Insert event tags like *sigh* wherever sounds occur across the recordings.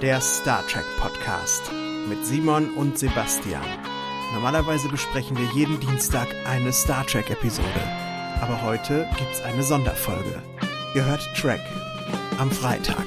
der Star Trek Podcast mit Simon und Sebastian. Normalerweise besprechen wir jeden Dienstag eine Star Trek Episode, aber heute gibt's eine Sonderfolge. Ihr hört Trek am Freitag.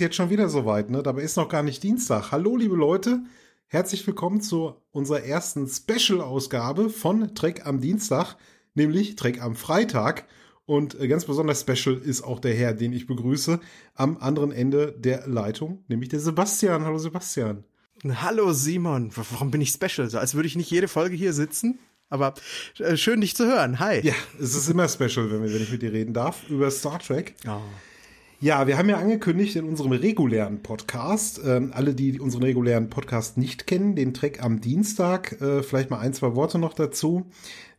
Es jetzt schon wieder soweit, ne? Dabei ist noch gar nicht Dienstag. Hallo, liebe Leute. Herzlich willkommen zu unserer ersten Special-Ausgabe von Trek am Dienstag, nämlich Trek am Freitag. Und äh, ganz besonders special ist auch der Herr, den ich begrüße, am anderen Ende der Leitung, nämlich der Sebastian. Hallo, Sebastian. Hallo Simon, warum bin ich special? So als würde ich nicht jede Folge hier sitzen. Aber äh, schön, dich zu hören. Hi. Ja, es ist immer special, wenn, wir, wenn ich mit dir reden darf über Star Trek. Oh. Ja, wir haben ja angekündigt in unserem regulären Podcast, ähm, alle, die unseren regulären Podcast nicht kennen, den Track am Dienstag, äh, vielleicht mal ein, zwei Worte noch dazu.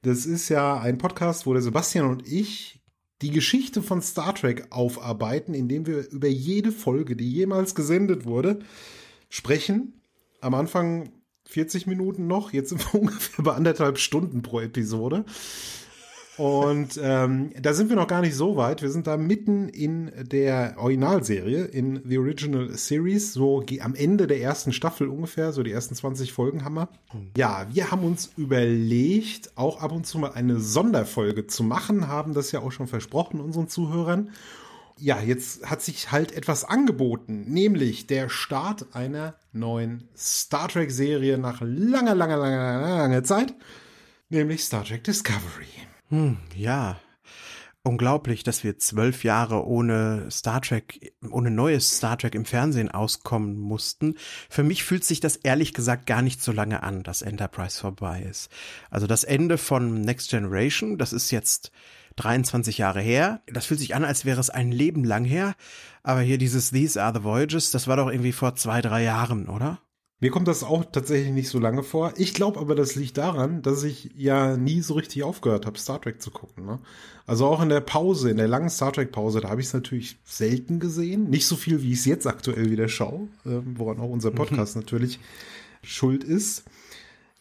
Das ist ja ein Podcast, wo der Sebastian und ich die Geschichte von Star Trek aufarbeiten, indem wir über jede Folge, die jemals gesendet wurde, sprechen. Am Anfang 40 Minuten noch, jetzt *laughs* sind wir ungefähr bei anderthalb Stunden pro Episode. Und ähm, da sind wir noch gar nicht so weit. Wir sind da mitten in der Originalserie, in The Original Series, so am Ende der ersten Staffel ungefähr, so die ersten 20 Folgen haben wir. Ja, wir haben uns überlegt, auch ab und zu mal eine Sonderfolge zu machen, haben das ja auch schon versprochen unseren Zuhörern. Ja, jetzt hat sich halt etwas angeboten, nämlich der Start einer neuen Star Trek-Serie nach langer, langer, langer, langer Zeit, nämlich Star Trek Discovery. Hm, ja. Unglaublich, dass wir zwölf Jahre ohne Star Trek, ohne neues Star Trek im Fernsehen auskommen mussten. Für mich fühlt sich das ehrlich gesagt gar nicht so lange an, dass Enterprise vorbei ist. Also das Ende von Next Generation, das ist jetzt 23 Jahre her. Das fühlt sich an, als wäre es ein Leben lang her. Aber hier dieses These Are the Voyages, das war doch irgendwie vor zwei, drei Jahren, oder? Mir kommt das auch tatsächlich nicht so lange vor. Ich glaube aber, das liegt daran, dass ich ja nie so richtig aufgehört habe, Star Trek zu gucken. Ne? Also auch in der Pause, in der langen Star Trek Pause, da habe ich es natürlich selten gesehen. Nicht so viel, wie ich es jetzt aktuell wieder schaue, äh, woran auch unser Podcast natürlich schuld ist.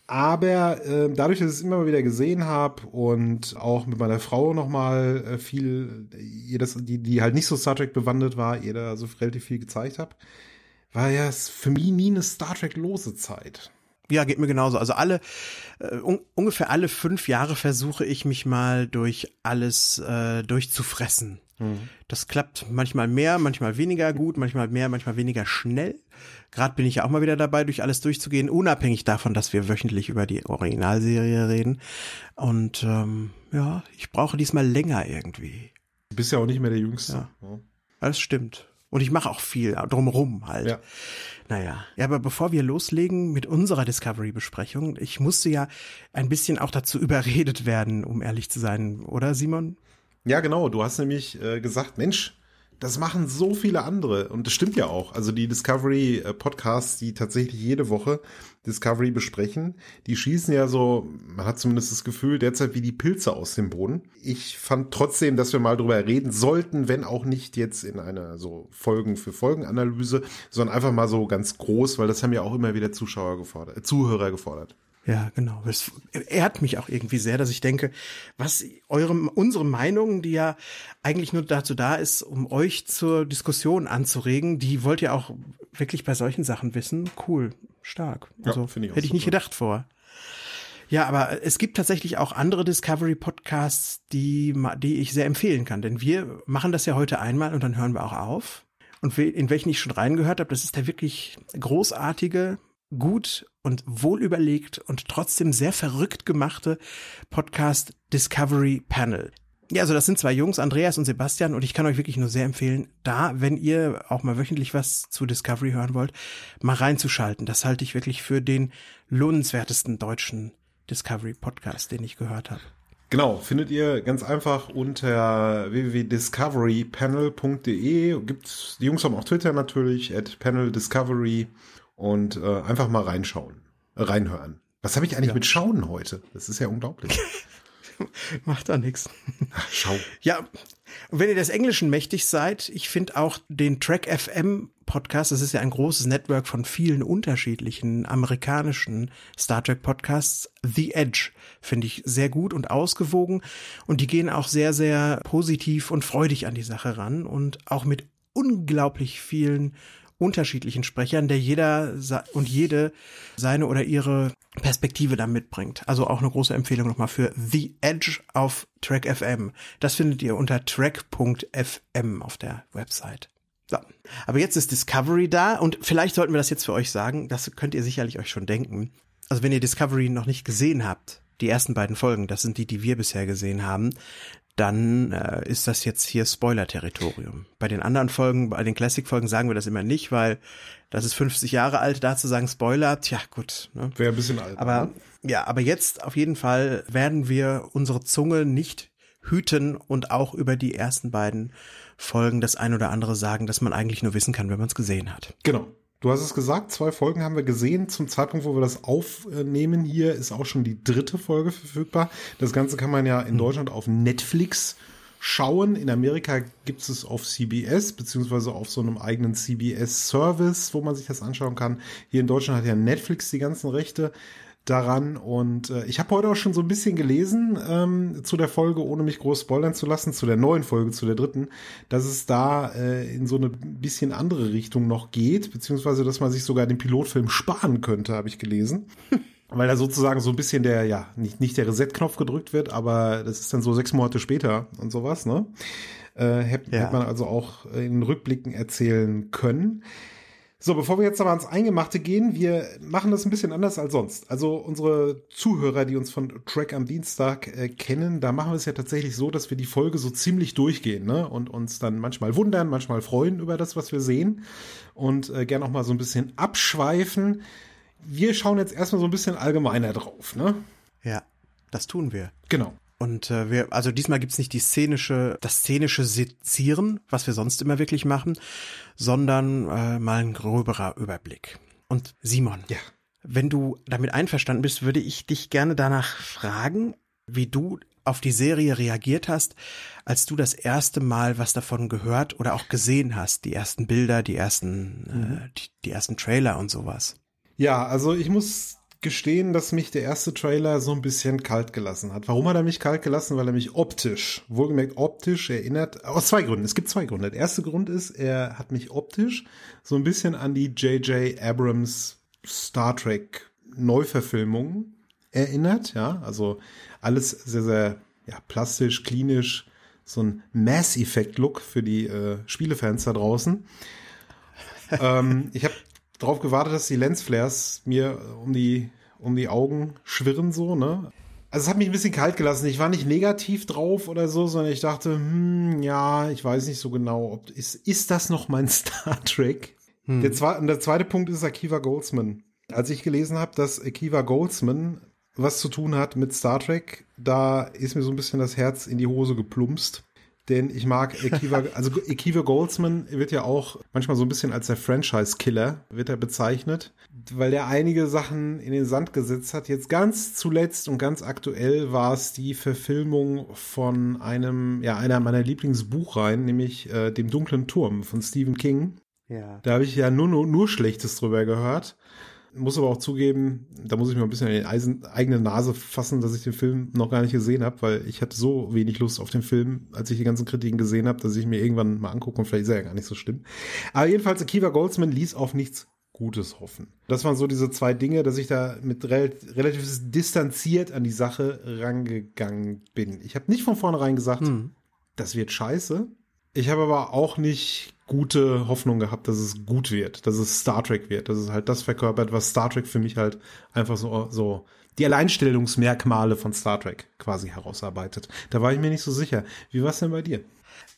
Aber äh, dadurch, dass ich es immer wieder gesehen habe und auch mit meiner Frau noch mal äh, viel, ihr das, die, die halt nicht so Star Trek bewandert war, ihr da so relativ viel gezeigt habe, war ja für mich nie eine Star Trek lose Zeit. Ja, geht mir genauso. Also alle, äh, un ungefähr alle fünf Jahre versuche ich mich mal durch alles äh, durchzufressen. Mhm. Das klappt manchmal mehr, manchmal weniger gut, manchmal mehr, manchmal weniger schnell. Gerade bin ich ja auch mal wieder dabei, durch alles durchzugehen, unabhängig davon, dass wir wöchentlich über die Originalserie reden. Und ähm, ja, ich brauche diesmal länger irgendwie. Du bist ja auch nicht mehr der Jüngste. Ja. ja. Das stimmt. Und ich mache auch viel drumherum halt. Ja. Naja. Ja, aber bevor wir loslegen mit unserer Discovery-Besprechung, ich musste ja ein bisschen auch dazu überredet werden, um ehrlich zu sein, oder Simon? Ja, genau. Du hast nämlich äh, gesagt, Mensch, das machen so viele andere. Und das stimmt ja auch. Also die Discovery Podcasts, die tatsächlich jede Woche Discovery besprechen, die schießen ja so, man hat zumindest das Gefühl, derzeit wie die Pilze aus dem Boden. Ich fand trotzdem, dass wir mal drüber reden sollten, wenn auch nicht jetzt in einer so Folgen für Folgen Analyse, sondern einfach mal so ganz groß, weil das haben ja auch immer wieder Zuschauer gefordert, äh, Zuhörer gefordert. Ja, genau. Es ehrt mich auch irgendwie sehr, dass ich denke, was eure, unsere Meinung, die ja eigentlich nur dazu da ist, um euch zur Diskussion anzuregen, die wollt ihr auch wirklich bei solchen Sachen wissen. Cool, stark. Also ja, ich hätte ich nicht gedacht vor. Ja, aber es gibt tatsächlich auch andere Discovery Podcasts, die, die ich sehr empfehlen kann, denn wir machen das ja heute einmal und dann hören wir auch auf. Und in welchen ich schon reingehört habe, das ist der wirklich großartige gut und wohl überlegt und trotzdem sehr verrückt gemachte Podcast Discovery Panel. Ja, also das sind zwei Jungs, Andreas und Sebastian, und ich kann euch wirklich nur sehr empfehlen, da, wenn ihr auch mal wöchentlich was zu Discovery hören wollt, mal reinzuschalten. Das halte ich wirklich für den lohnenswertesten deutschen Discovery Podcast, den ich gehört habe. Genau, findet ihr ganz einfach unter www.discoverypanel.de. Gibt's, die Jungs haben auch Twitter natürlich, at Panel Discovery und äh, einfach mal reinschauen. reinhören. Was habe ich eigentlich ja. mit Schauen heute? Das ist ja unglaublich. *laughs* Macht da nichts. Schau. Ja, und wenn ihr des Englischen mächtig seid, ich finde auch den Track FM Podcast, das ist ja ein großes Network von vielen unterschiedlichen amerikanischen Star Trek Podcasts. The Edge finde ich sehr gut und ausgewogen und die gehen auch sehr, sehr positiv und freudig an die Sache ran und auch mit unglaublich vielen unterschiedlichen Sprechern, der jeder und jede seine oder ihre Perspektive da mitbringt. Also auch eine große Empfehlung nochmal für The Edge auf Track FM. Das findet ihr unter track.fm auf der Website. So. Aber jetzt ist Discovery da und vielleicht sollten wir das jetzt für euch sagen. Das könnt ihr sicherlich euch schon denken. Also wenn ihr Discovery noch nicht gesehen habt, die ersten beiden Folgen, das sind die, die wir bisher gesehen haben, dann äh, ist das jetzt hier Spoiler-Territorium. Bei den anderen Folgen, bei den Classic-Folgen sagen wir das immer nicht, weil das ist 50 Jahre alt, da zu sagen Spoiler, tja gut. Ne? Wäre ein bisschen alt. Aber ne? ja, aber jetzt auf jeden Fall werden wir unsere Zunge nicht hüten und auch über die ersten beiden Folgen das ein oder andere sagen, dass man eigentlich nur wissen kann, wenn man es gesehen hat. Genau. Du hast es gesagt, zwei Folgen haben wir gesehen. Zum Zeitpunkt, wo wir das aufnehmen hier, ist auch schon die dritte Folge verfügbar. Das Ganze kann man ja in hm. Deutschland auf Netflix schauen. In Amerika gibt es auf CBS, beziehungsweise auf so einem eigenen CBS-Service, wo man sich das anschauen kann. Hier in Deutschland hat ja Netflix die ganzen Rechte daran. Und äh, ich habe heute auch schon so ein bisschen gelesen ähm, zu der Folge, ohne mich groß spoilern zu lassen, zu der neuen Folge, zu der dritten, dass es da äh, in so eine bisschen andere Richtung noch geht, beziehungsweise dass man sich sogar den Pilotfilm sparen könnte, habe ich gelesen. *laughs* Weil da sozusagen so ein bisschen der, ja, nicht, nicht der Reset-Knopf gedrückt wird, aber das ist dann so sechs Monate später und sowas, ne? Äh, hätte ja. hätte man also auch in Rückblicken erzählen können. So, bevor wir jetzt aber ans Eingemachte gehen, wir machen das ein bisschen anders als sonst. Also unsere Zuhörer, die uns von Track am Dienstag äh, kennen, da machen wir es ja tatsächlich so, dass wir die Folge so ziemlich durchgehen ne? und uns dann manchmal wundern, manchmal freuen über das, was wir sehen und äh, gern auch mal so ein bisschen abschweifen. Wir schauen jetzt erstmal so ein bisschen allgemeiner drauf. Ne? Ja, das tun wir. Genau. Und äh, wir, also diesmal gibt's nicht die szenische, das szenische Sezieren, was wir sonst immer wirklich machen, sondern äh, mal ein gröberer Überblick. Und Simon, ja. wenn du damit einverstanden bist, würde ich dich gerne danach fragen, wie du auf die Serie reagiert hast, als du das erste Mal was davon gehört oder auch gesehen hast, die ersten Bilder, die ersten, äh, mhm. äh, die, die ersten Trailer und sowas. Ja, also ich muss gestehen, dass mich der erste Trailer so ein bisschen kalt gelassen hat. Warum hat er mich kalt gelassen? Weil er mich optisch, wohlgemerkt optisch erinnert, aus zwei Gründen. Es gibt zwei Gründe. Der erste Grund ist, er hat mich optisch so ein bisschen an die J.J. Abrams Star Trek Neuverfilmung erinnert, ja, also alles sehr, sehr ja, plastisch, klinisch, so ein Mass-Effect-Look für die äh, Spielefans da draußen. *laughs* ähm, ich habe drauf gewartet, dass die Lensflares mir um die, um die Augen schwirren, so, ne? Also es hat mich ein bisschen kalt gelassen. Ich war nicht negativ drauf oder so, sondern ich dachte, hm, ja, ich weiß nicht so genau, ob ist, ist das noch mein *laughs* Star Trek? Hm. Der, zwei, der zweite Punkt ist Akiva Goldsman. Als ich gelesen habe, dass Akiva Goldsman was zu tun hat mit Star Trek, da ist mir so ein bisschen das Herz in die Hose geplumpst denn ich mag *laughs* Akiva, also Akiva Goldsman wird ja auch manchmal so ein bisschen als der Franchise-Killer, wird er bezeichnet, weil er einige Sachen in den Sand gesetzt hat. Jetzt ganz zuletzt und ganz aktuell war es die Verfilmung von einem, ja, einer meiner Lieblingsbuchreihen, nämlich äh, dem dunklen Turm von Stephen King. Ja. Da habe ich ja nur, nur, nur Schlechtes drüber gehört. Muss aber auch zugeben, da muss ich mir ein bisschen in die Eisen, eigene Nase fassen, dass ich den Film noch gar nicht gesehen habe, weil ich hatte so wenig Lust auf den Film, als ich die ganzen Kritiken gesehen habe, dass ich mir irgendwann mal angucke und vielleicht ist er ja gar nicht so schlimm. Aber jedenfalls, Akiva Goldsman ließ auf nichts Gutes hoffen. Das waren so diese zwei Dinge, dass ich da mit rel relativ distanziert an die Sache rangegangen bin. Ich habe nicht von vornherein gesagt, hm. das wird scheiße. Ich habe aber auch nicht gute Hoffnung gehabt, dass es gut wird, dass es Star Trek wird, dass es halt das verkörpert, was Star Trek für mich halt einfach so, so die Alleinstellungsmerkmale von Star Trek quasi herausarbeitet. Da war ich mir nicht so sicher. Wie war es denn bei dir?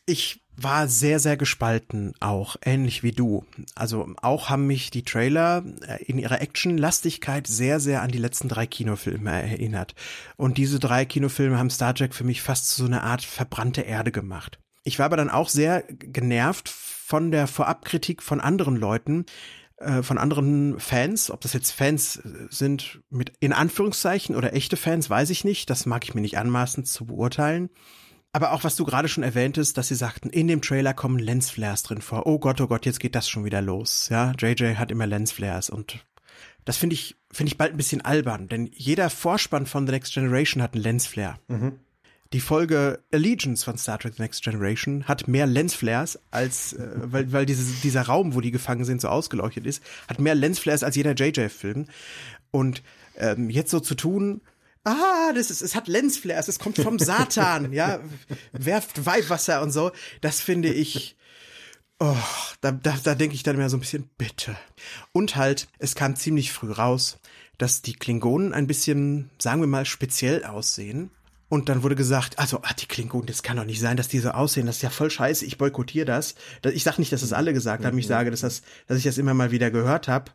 Ich war sehr, sehr gespalten auch, ähnlich wie du. Also auch haben mich die Trailer äh, in ihrer Actionlastigkeit sehr, sehr an die letzten drei Kinofilme erinnert. Und diese drei Kinofilme haben Star Trek für mich fast zu so einer Art verbrannte Erde gemacht. Ich war aber dann auch sehr genervt von der Vorabkritik von anderen Leuten, äh, von anderen Fans, ob das jetzt Fans sind mit in Anführungszeichen oder echte Fans, weiß ich nicht. Das mag ich mir nicht anmaßen zu beurteilen. Aber auch was du gerade schon erwähntest, dass sie sagten, in dem Trailer kommen Lensflares drin vor. Oh Gott, oh Gott, jetzt geht das schon wieder los. Ja, JJ hat immer Lensflares und das finde ich, finde ich bald ein bisschen albern, denn jeder Vorspann von The Next Generation hat einen Lensflare. Mhm. Die Folge Allegiance von Star Trek The Next Generation hat mehr Lensflares als, äh, weil, weil dieses, dieser Raum, wo die gefangen sind, so ausgeleuchtet ist, hat mehr Lensflares als jeder JJ-Film. Und ähm, jetzt so zu tun, ah, das ist, es hat Lensflares, es kommt vom Satan, ja, werft Weihwasser und so. Das finde ich, oh, da, da, da denke ich dann immer so ein bisschen, bitte. Und halt, es kam ziemlich früh raus, dass die Klingonen ein bisschen, sagen wir mal, speziell aussehen. Und dann wurde gesagt, also, ah, die Klingonen, das kann doch nicht sein, dass die so aussehen. Das ist ja voll scheiße. Ich boykottiere das. Ich sag nicht, dass das alle gesagt haben. Ich sage, dass, das, dass ich das immer mal wieder gehört habe.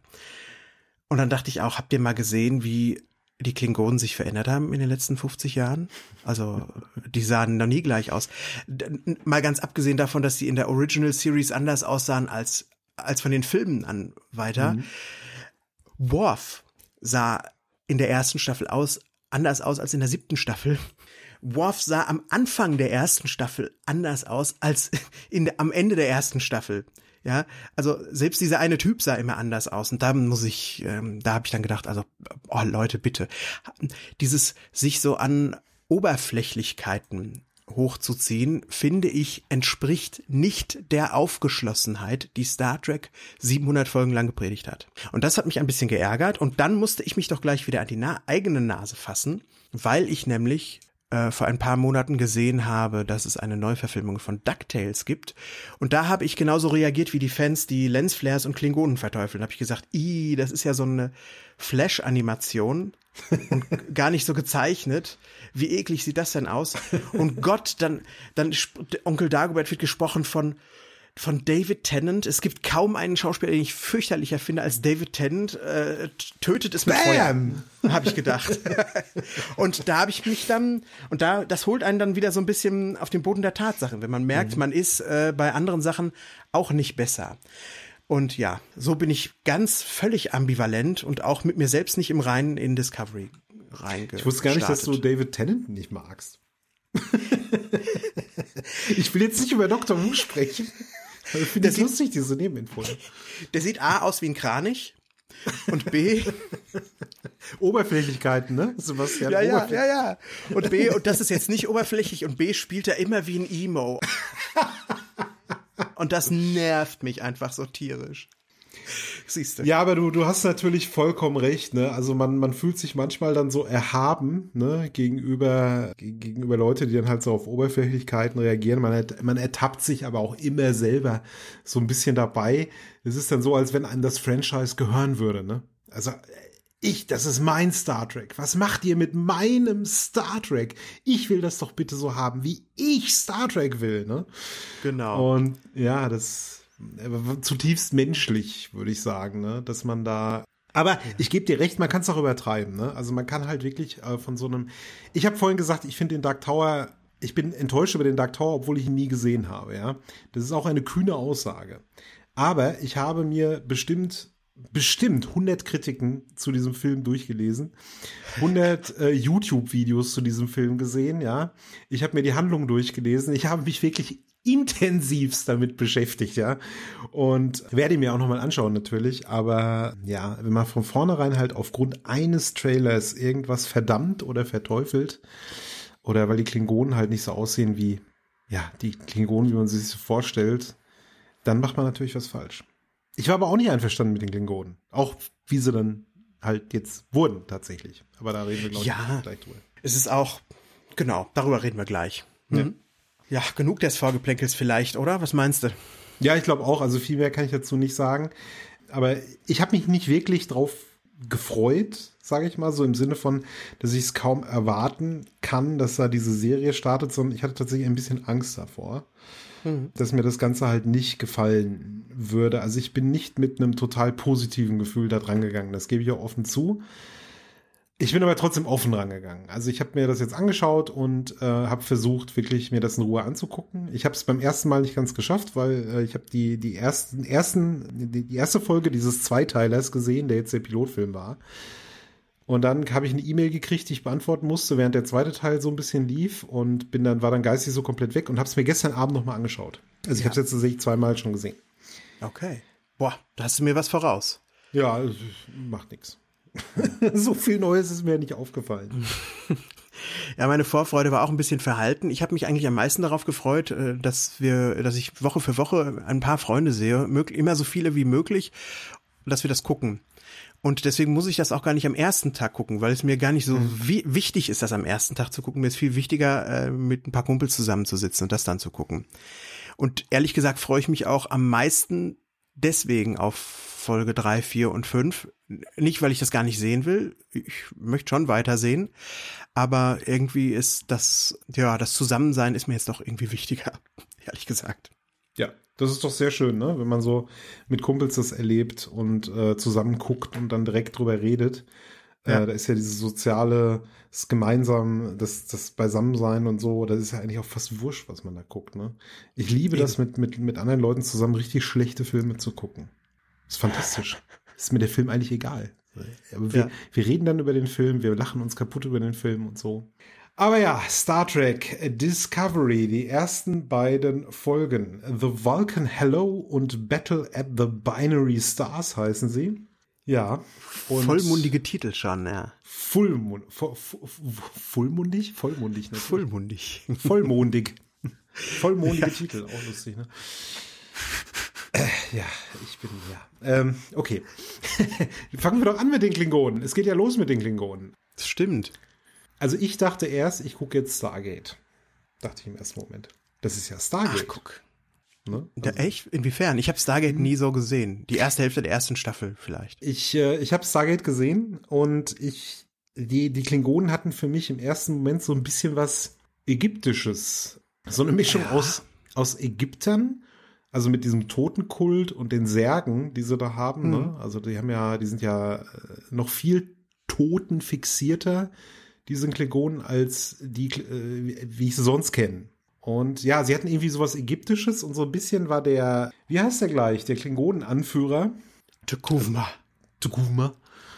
Und dann dachte ich auch, habt ihr mal gesehen, wie die Klingonen sich verändert haben in den letzten 50 Jahren. Also die sahen noch nie gleich aus. Mal ganz abgesehen davon, dass sie in der Original Series anders aussahen als, als von den Filmen an weiter. Mhm. Worf sah in der ersten Staffel aus, anders aus als in der siebten Staffel. Worf sah am Anfang der ersten Staffel anders aus als *laughs* in am Ende der ersten Staffel. Ja, also selbst dieser eine Typ sah immer anders aus. Und da muss ich, ähm, da habe ich dann gedacht, also, oh Leute, bitte. Dieses sich so an Oberflächlichkeiten hochzuziehen, finde ich, entspricht nicht der Aufgeschlossenheit, die Star Trek 700 Folgen lang gepredigt hat. Und das hat mich ein bisschen geärgert und dann musste ich mich doch gleich wieder an die na eigene Nase fassen, weil ich nämlich äh, vor ein paar Monaten gesehen habe, dass es eine Neuverfilmung von DuckTales gibt. Und da habe ich genauso reagiert wie die Fans, die Lensflares und Klingonen verteufeln. Da habe ich gesagt, i, das ist ja so eine Flash-Animation und *laughs* gar nicht so gezeichnet. Wie eklig sieht das denn aus? Und *laughs* Gott, dann, dann Onkel Dagobert wird gesprochen von von David Tennant. Es gibt kaum einen Schauspieler, den ich fürchterlicher finde als David Tennant. Äh, tötet es mit Bam! Feuer, habe ich gedacht. *laughs* und da habe ich mich dann und da das holt einen dann wieder so ein bisschen auf den Boden der Tatsachen, wenn man merkt, mhm. man ist äh, bei anderen Sachen auch nicht besser. Und ja, so bin ich ganz völlig ambivalent und auch mit mir selbst nicht im Reinen in Discovery reingestartet. Ich wusste gar nicht, dass du David Tennant nicht magst. *laughs* ich will jetzt nicht über Dr. Wu sprechen. Ich finde das lustig, diese Nebeninfo. Der sieht A aus wie ein Kranich und B *laughs* Oberflächlichkeiten, ne? Sebastian. Ja, ja, ja, ja. Und B, und das ist jetzt nicht oberflächlich, und B spielt er immer wie ein Emo. *laughs* Und das nervt mich einfach so tierisch. *laughs* Siehst du. Ja, aber du, du hast natürlich vollkommen recht, ne? Also man, man fühlt sich manchmal dann so erhaben, ne, gegenüber, gegenüber Leute, die dann halt so auf Oberflächlichkeiten reagieren. Man, man ertappt sich aber auch immer selber so ein bisschen dabei. Es ist dann so, als wenn einem das Franchise gehören würde, ne? Also, ich, das ist mein Star Trek. Was macht ihr mit meinem Star Trek? Ich will das doch bitte so haben, wie ich Star Trek will, ne? Genau. Und ja, das, zutiefst menschlich, würde ich sagen, ne? dass man da aber ich gebe dir recht, man kann es auch übertreiben. Ne? Also man kann halt wirklich äh, von so einem. Ich habe vorhin gesagt, ich finde den Dark Tower. Ich bin enttäuscht über den Dark Tower, obwohl ich ihn nie gesehen habe. Ja, das ist auch eine kühne Aussage. Aber ich habe mir bestimmt bestimmt 100 Kritiken zu diesem Film durchgelesen, 100 äh, YouTube-Videos zu diesem Film gesehen, ja. Ich habe mir die Handlung durchgelesen. Ich habe mich wirklich intensivst damit beschäftigt, ja. Und werde mir auch nochmal anschauen, natürlich. Aber ja, wenn man von vornherein halt aufgrund eines Trailers irgendwas verdammt oder verteufelt, oder weil die Klingonen halt nicht so aussehen wie, ja, die Klingonen, wie man sie sich so vorstellt, dann macht man natürlich was falsch. Ich war aber auch nicht einverstanden mit den Klingonen. Auch wie sie dann halt jetzt wurden, tatsächlich. Aber da reden wir, glaube ja, ich, gleich drüber. Es ist auch, genau, darüber reden wir gleich. Mhm. Ja. Ja, genug des Vorgeplänkels vielleicht, oder? Was meinst du? Ja, ich glaube auch. Also viel mehr kann ich dazu nicht sagen. Aber ich habe mich nicht wirklich drauf gefreut, sage ich mal, so im Sinne von, dass ich es kaum erwarten kann, dass da diese Serie startet, sondern ich hatte tatsächlich ein bisschen Angst davor, mhm. dass mir das Ganze halt nicht gefallen würde. Also ich bin nicht mit einem total positiven Gefühl da dran gegangen. Das gebe ich auch offen zu. Ich bin aber trotzdem offen rangegangen. Also ich habe mir das jetzt angeschaut und äh, habe versucht, wirklich mir das in Ruhe anzugucken. Ich habe es beim ersten Mal nicht ganz geschafft, weil äh, ich habe die die ersten ersten die, die erste Folge dieses Zweiteilers gesehen, der jetzt der Pilotfilm war. Und dann habe ich eine E-Mail gekriegt, die ich beantworten musste, während der zweite Teil so ein bisschen lief und bin dann war dann geistig so komplett weg und habe es mir gestern Abend noch mal angeschaut. Also ich ja. habe es jetzt tatsächlich zweimal schon gesehen. Okay. Boah, da hast du mir was voraus. Ja, macht nichts. *laughs* so viel Neues ist mir nicht aufgefallen. *laughs* Ja, meine Vorfreude war auch ein bisschen verhalten. Ich habe mich eigentlich am meisten darauf gefreut, äh, dass wir, dass ich Woche für Woche ein paar Freunde sehe, immer so viele wie möglich, dass wir das gucken. Und deswegen muss ich das auch gar nicht am ersten Tag gucken, weil es mir gar nicht so mhm. wichtig ist, das am ersten Tag zu gucken. Mir ist viel wichtiger, äh, mit ein paar Kumpels zusammenzusitzen und das dann zu gucken. Und ehrlich gesagt freue ich mich auch am meisten deswegen auf Folge drei, vier und fünf. Nicht, weil ich das gar nicht sehen will. Ich möchte schon weitersehen. Aber irgendwie ist das, ja, das Zusammensein ist mir jetzt doch irgendwie wichtiger. *laughs* Ehrlich gesagt. Ja, das ist doch sehr schön, ne? Wenn man so mit Kumpels das erlebt und äh, zusammen guckt und dann direkt drüber redet. Äh, ja. Äh, da ist ja dieses soziale, das gemeinsam, das, das Beisammensein und so, das ist ja eigentlich auch fast wurscht, was man da guckt, ne? Ich liebe Eben. das, mit, mit, mit anderen Leuten zusammen richtig schlechte Filme zu gucken. Das ist fantastisch. *laughs* ist mir der Film eigentlich egal. Aber wir, ja. wir reden dann über den Film, wir lachen uns kaputt über den Film und so. Aber ja, Star Trek Discovery, die ersten beiden Folgen. The Vulcan Hello und Battle at the Binary Stars heißen sie. Ja. Und Vollmundige Titel schon, ja. Fullmund, vo, vo, vollmundig? Vollmundig, natürlich. Vollmundig. Vollmondig. Vollmondige ja. Titel, auch lustig, ne? Äh, ja, ich bin, ja. Ähm, okay. *laughs* Fangen wir doch an mit den Klingonen. Es geht ja los mit den Klingonen. Das stimmt. Also ich dachte erst, ich gucke jetzt Stargate. Dachte ich im ersten Moment. Das ist ja Stargate. Ach, guck. Ne? Also, echt? Inwiefern? Ich habe Stargate nie so gesehen. Die erste Hälfte der ersten Staffel vielleicht. Ich, äh, ich habe Stargate gesehen und ich, die, die Klingonen hatten für mich im ersten Moment so ein bisschen was Ägyptisches. So eine Mischung ja. aus, aus Ägyptern also mit diesem Totenkult und den Särgen, die sie da haben, ne? mhm. ne? Also die haben ja, die sind ja äh, noch viel totenfixierter, diese Klingonen, als die, äh, wie ich sie sonst kenne. Und ja, sie hatten irgendwie sowas Ägyptisches und so ein bisschen war der, wie heißt der gleich, der Klingonen-Anführer? Tukuma. Tukuma.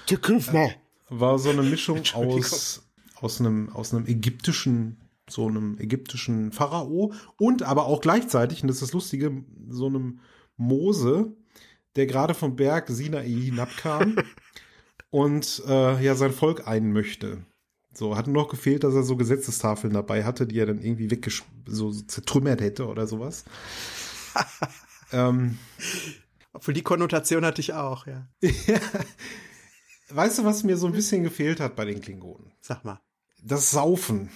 Tukuma. War so eine Mischung *laughs* aus, aus einem, aus einem ägyptischen so einem ägyptischen Pharao und aber auch gleichzeitig, und das ist das Lustige, so einem Mose, der gerade vom Berg Sinai hinabkam *laughs* und äh, ja sein Volk ein möchte. So, hat nur noch gefehlt, dass er so Gesetzestafeln dabei hatte, die er dann irgendwie weggesch so zertrümmert hätte oder sowas. *laughs* ähm, Für die Konnotation hatte ich auch, ja. *laughs* Weißt du, was mir so ein bisschen gefehlt hat bei den Klingonen? Sag mal. Das Saufen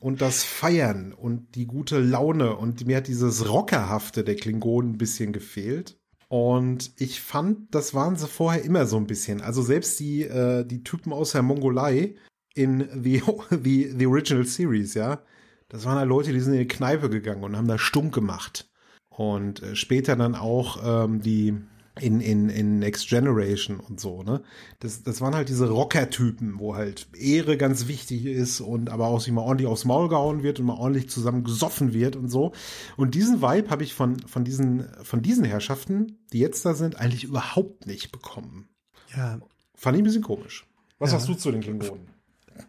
und das Feiern und die gute Laune und mir hat dieses Rockerhafte der Klingonen ein bisschen gefehlt. Und ich fand, das waren sie vorher immer so ein bisschen. Also selbst die, äh, die Typen aus der Mongolei in the, *laughs* the, the Original Series, ja, das waren halt Leute, die sind in die Kneipe gegangen und haben da stumm gemacht. Und äh, später dann auch ähm, die, in, in, in Next Generation und so, ne? Das, das waren halt diese Rocker-Typen, wo halt Ehre ganz wichtig ist und aber auch sich mal ordentlich aufs Maul gehauen wird und mal ordentlich zusammen gesoffen wird und so. Und diesen Vibe habe ich von, von diesen, von diesen Herrschaften, die jetzt da sind, eigentlich überhaupt nicht bekommen. Ja. Fand ich ein bisschen komisch. Was ja. hast du zu den Klingonen?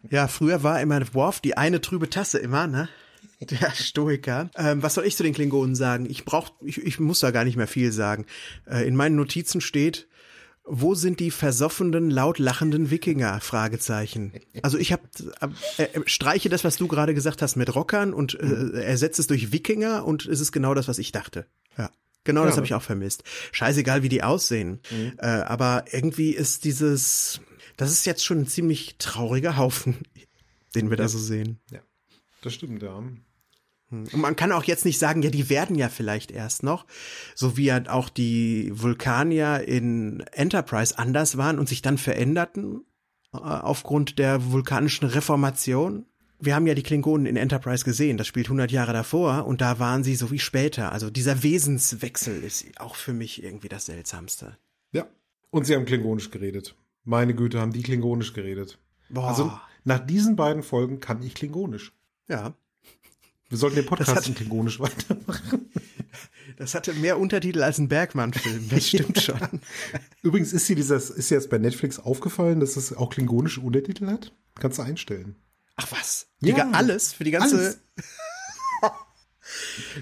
Ja, früher war immer Worf die eine trübe Tasse immer, ne? Der Stoiker. Ähm, was soll ich zu den Klingonen sagen? Ich brauch, ich, ich muss da gar nicht mehr viel sagen. Äh, in meinen Notizen steht, wo sind die versoffenen, laut lachenden Wikinger? Fragezeichen. Also ich habe äh, äh, streiche das, was du gerade gesagt hast mit Rockern und äh, mhm. ersetze es durch Wikinger und es ist genau das, was ich dachte. Ja. Genau, ja, das habe ich auch vermisst. Scheißegal, wie die aussehen. Mhm. Äh, aber irgendwie ist dieses, das ist jetzt schon ein ziemlich trauriger Haufen, *laughs* den wir ja. da so sehen. Ja. Das stimmt, ja. Hm. Und man kann auch jetzt nicht sagen, ja, die werden ja vielleicht erst noch, so wie ja auch die Vulkanier in Enterprise anders waren und sich dann veränderten äh, aufgrund der vulkanischen Reformation. Wir haben ja die Klingonen in Enterprise gesehen, das spielt 100 Jahre davor und da waren sie so wie später. Also dieser Wesenswechsel ist auch für mich irgendwie das Seltsamste. Ja, und sie haben klingonisch geredet. Meine Güte, haben die klingonisch geredet. Boah. Also nach diesen beiden Folgen kann ich Klingonisch. ja. Wir sollten den Podcast hat- in Klingonisch weitermachen. *laughs* Das hatte mehr Untertitel als ein Bergmann-Film, das *laughs* stimmt schon. Übrigens ist dir dieses, ist dir jetzt bei Netflix aufgefallen, dass es auch klingonische Untertitel hat? Kannst du einstellen. Ach was? Ja. Digga, alles? Für die ganze. Alles.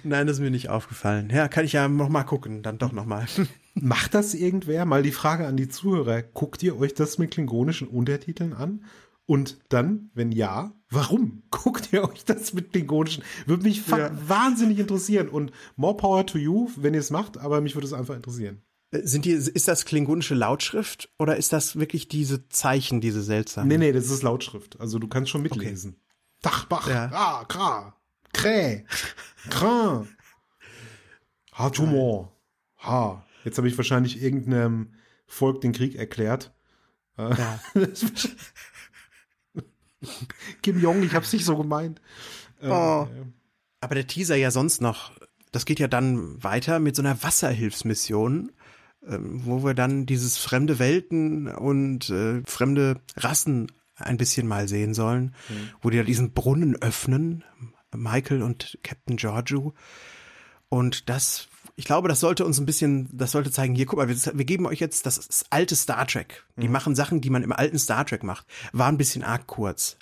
Nein, das ist mir nicht aufgefallen. Ja, kann ich ja noch mal gucken, dann doch noch mal. *laughs* Macht das irgendwer? Mal die Frage an die Zuhörer. Guckt ihr euch das mit klingonischen Untertiteln an? Und dann, wenn ja, warum guckt ihr euch das mit klingonischen? Würde mich Ja. wahnsinnig interessieren. Und more power to you, wenn ihr es macht, aber mich würde es einfach interessieren. Äh, Sind die, ist das klingonische Lautschrift oder ist das wirklich diese Zeichen, diese seltsamen? Nee, nee, das ist Lautschrift. Also du kannst schon mitlesen. Dachbach, Ja. ah, kra, krä, kran. Ha, Tumor. Ha. Jetzt habe ich wahrscheinlich irgendeinem Volk den Krieg erklärt. Äh, Ja. *laughs* Kim Jong, ich hab's nicht so gemeint. Äh, Oh. Aber der Teaser ja sonst noch, das geht ja dann weiter mit so einer Wasserhilfsmission, ähm, wo wir dann dieses fremde Welten und äh, fremde Rassen ein bisschen mal sehen sollen, wo die da diesen Brunnen öffnen, Michael und Captain Giorgio. Und das, ich glaube, das sollte uns ein bisschen, das sollte zeigen, hier, guck mal, wir, wir geben euch jetzt das, das alte Star Trek. Die machen Sachen, die man im alten Star Trek macht. War ein bisschen arg kurz.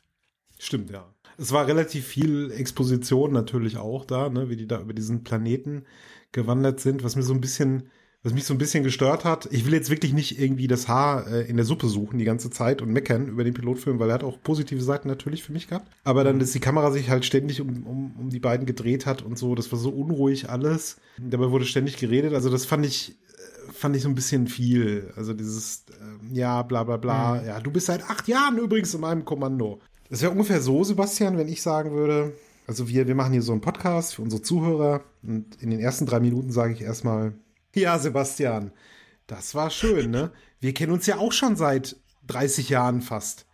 Stimmt, ja. Es war relativ viel Exposition natürlich auch da, ne, wie die da über diesen Planeten gewandert sind, was mir so ein bisschen, was mich so ein bisschen gestört hat. Ich will jetzt wirklich nicht irgendwie das Haar äh, in der Suppe suchen die ganze Zeit und meckern über den Pilotfilm, weil er hat auch positive Seiten natürlich für mich gehabt. Aber dann, dass die Kamera sich halt ständig um, um, um die beiden gedreht hat und so, das war so unruhig alles. Dabei wurde ständig geredet. Also das fand ich, äh, fand ich so ein bisschen viel. Also dieses, ähm, ja, bla bla bla. Ja, du bist seit acht Jahren übrigens in meinem Kommando. Das wäre ungefähr so, Sebastian, wenn ich sagen würde, also wir, wir machen hier so einen Podcast für unsere Zuhörer und in den ersten drei Minuten sage ich erstmal, ja, Sebastian, das war schön, ne? Wir kennen uns ja auch schon seit 30 Jahren fast.